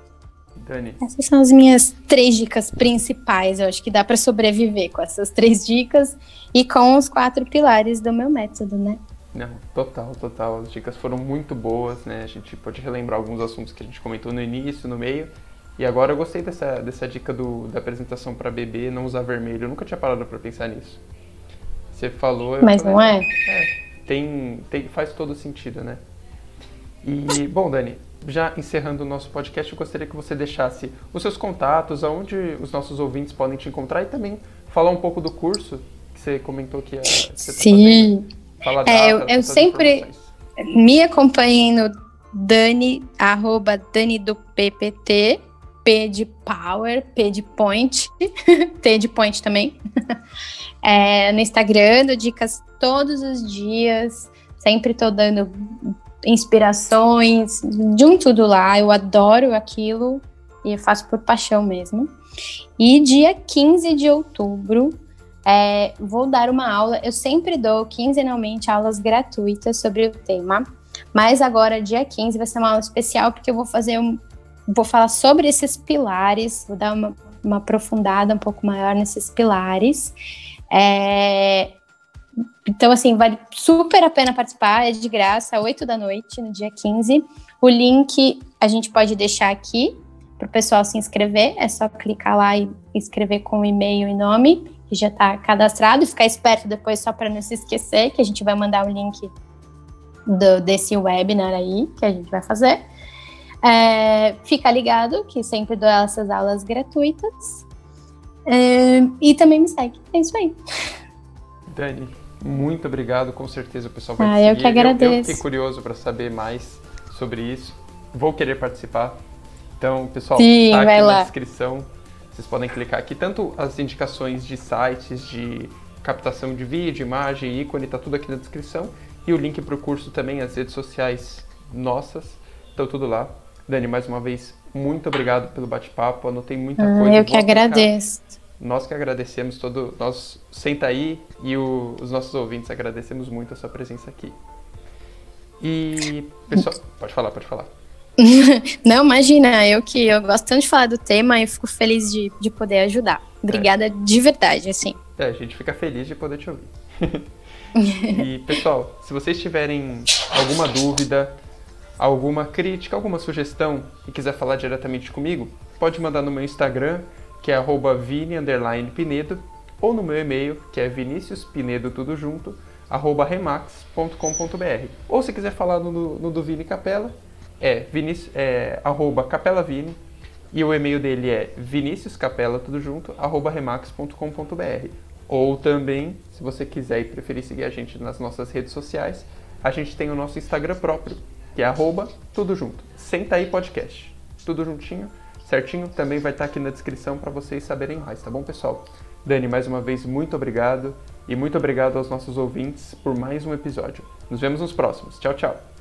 Dani. Essas são as minhas três dicas principais. Eu acho que dá para sobreviver com essas três dicas e com os quatro pilares do meu método, né? Não, total, total. As dicas foram muito boas, né? A gente pode relembrar alguns assuntos que a gente comentou no início, no meio. E agora eu gostei dessa, dessa dica do, da apresentação para bebê, não usar vermelho. Eu nunca tinha parado para pensar nisso. Você falou. Mas falei, não é? É, tem, tem, faz todo sentido, né? E, bom, Dani, já encerrando o nosso podcast, eu gostaria que você deixasse os seus contatos, aonde os nossos ouvintes podem te encontrar e também falar um pouco do curso que você comentou que você tá Sim. Tá é, eu, eu sempre me acompanhei no Dani, arroba Dani do PPT, P de Power, P de Point, T de Point também. É, no Instagram, dicas todos os dias, sempre tô dando inspirações, de um tudo lá. Eu adoro aquilo e faço por paixão mesmo. E dia 15 de outubro, é, vou dar uma aula. Eu sempre dou quinzenalmente aulas gratuitas sobre o tema, mas agora, dia 15, vai ser uma aula especial porque eu vou fazer um. Vou falar sobre esses pilares, vou dar uma, uma aprofundada um pouco maior nesses pilares. É, então, assim, vale super a pena participar, é de graça, 8 da noite, no dia 15. O link a gente pode deixar aqui para o pessoal se inscrever, é só clicar lá e escrever com e-mail e nome, que já está cadastrado, e ficar esperto depois só para não se esquecer, que a gente vai mandar o link do, desse webinar aí, que a gente vai fazer. É, fica ligado que sempre dou essas aulas gratuitas. É, e também me segue. É isso aí. Dani, muito obrigado. Com certeza o pessoal vai ah, seguir. Eu que agradeço. Eu, eu fiquei curioso para saber mais sobre isso. Vou querer participar. Então, pessoal, Sim, tá aqui vai na lá. descrição. Vocês podem clicar aqui. Tanto as indicações de sites, de captação de vídeo, imagem, ícone, tá tudo aqui na descrição. E o link para o curso também, as redes sociais nossas, estão tudo lá. Dani, mais uma vez, muito obrigado pelo bate-papo. Anotei muita ah, coisa. Eu que agradeço. Nós que agradecemos todo. Nós, Senta aí e o, os nossos ouvintes agradecemos muito a sua presença aqui. E, pessoal, pode falar, pode falar. Não, imagina, eu que eu gosto tanto de falar do tema e fico feliz de, de poder ajudar. Obrigada é. de verdade, assim. É, a gente fica feliz de poder te ouvir. e, pessoal, se vocês tiverem alguma dúvida, alguma crítica, alguma sugestão e quiser falar diretamente comigo, pode mandar no meu Instagram, que é vini_pinedo, ou no meu e-mail, que é viniciuspinedo tudo junto, arroba remax.com.br. Ou se quiser falar no, no do Vini Capela, é, Vinic, é arroba capelavini, e o e-mail dele é viniciuscapela tudo junto, arroba remax.com.br. Ou também, se você quiser e preferir seguir a gente nas nossas redes sociais, a gente tem o nosso Instagram próprio, que é arroba tudo junto, senta aí podcast. Tudo juntinho, certinho, também vai estar aqui na descrição para vocês saberem mais, tá bom, pessoal? Dani, mais uma vez, muito obrigado. E muito obrigado aos nossos ouvintes por mais um episódio. Nos vemos nos próximos. Tchau, tchau.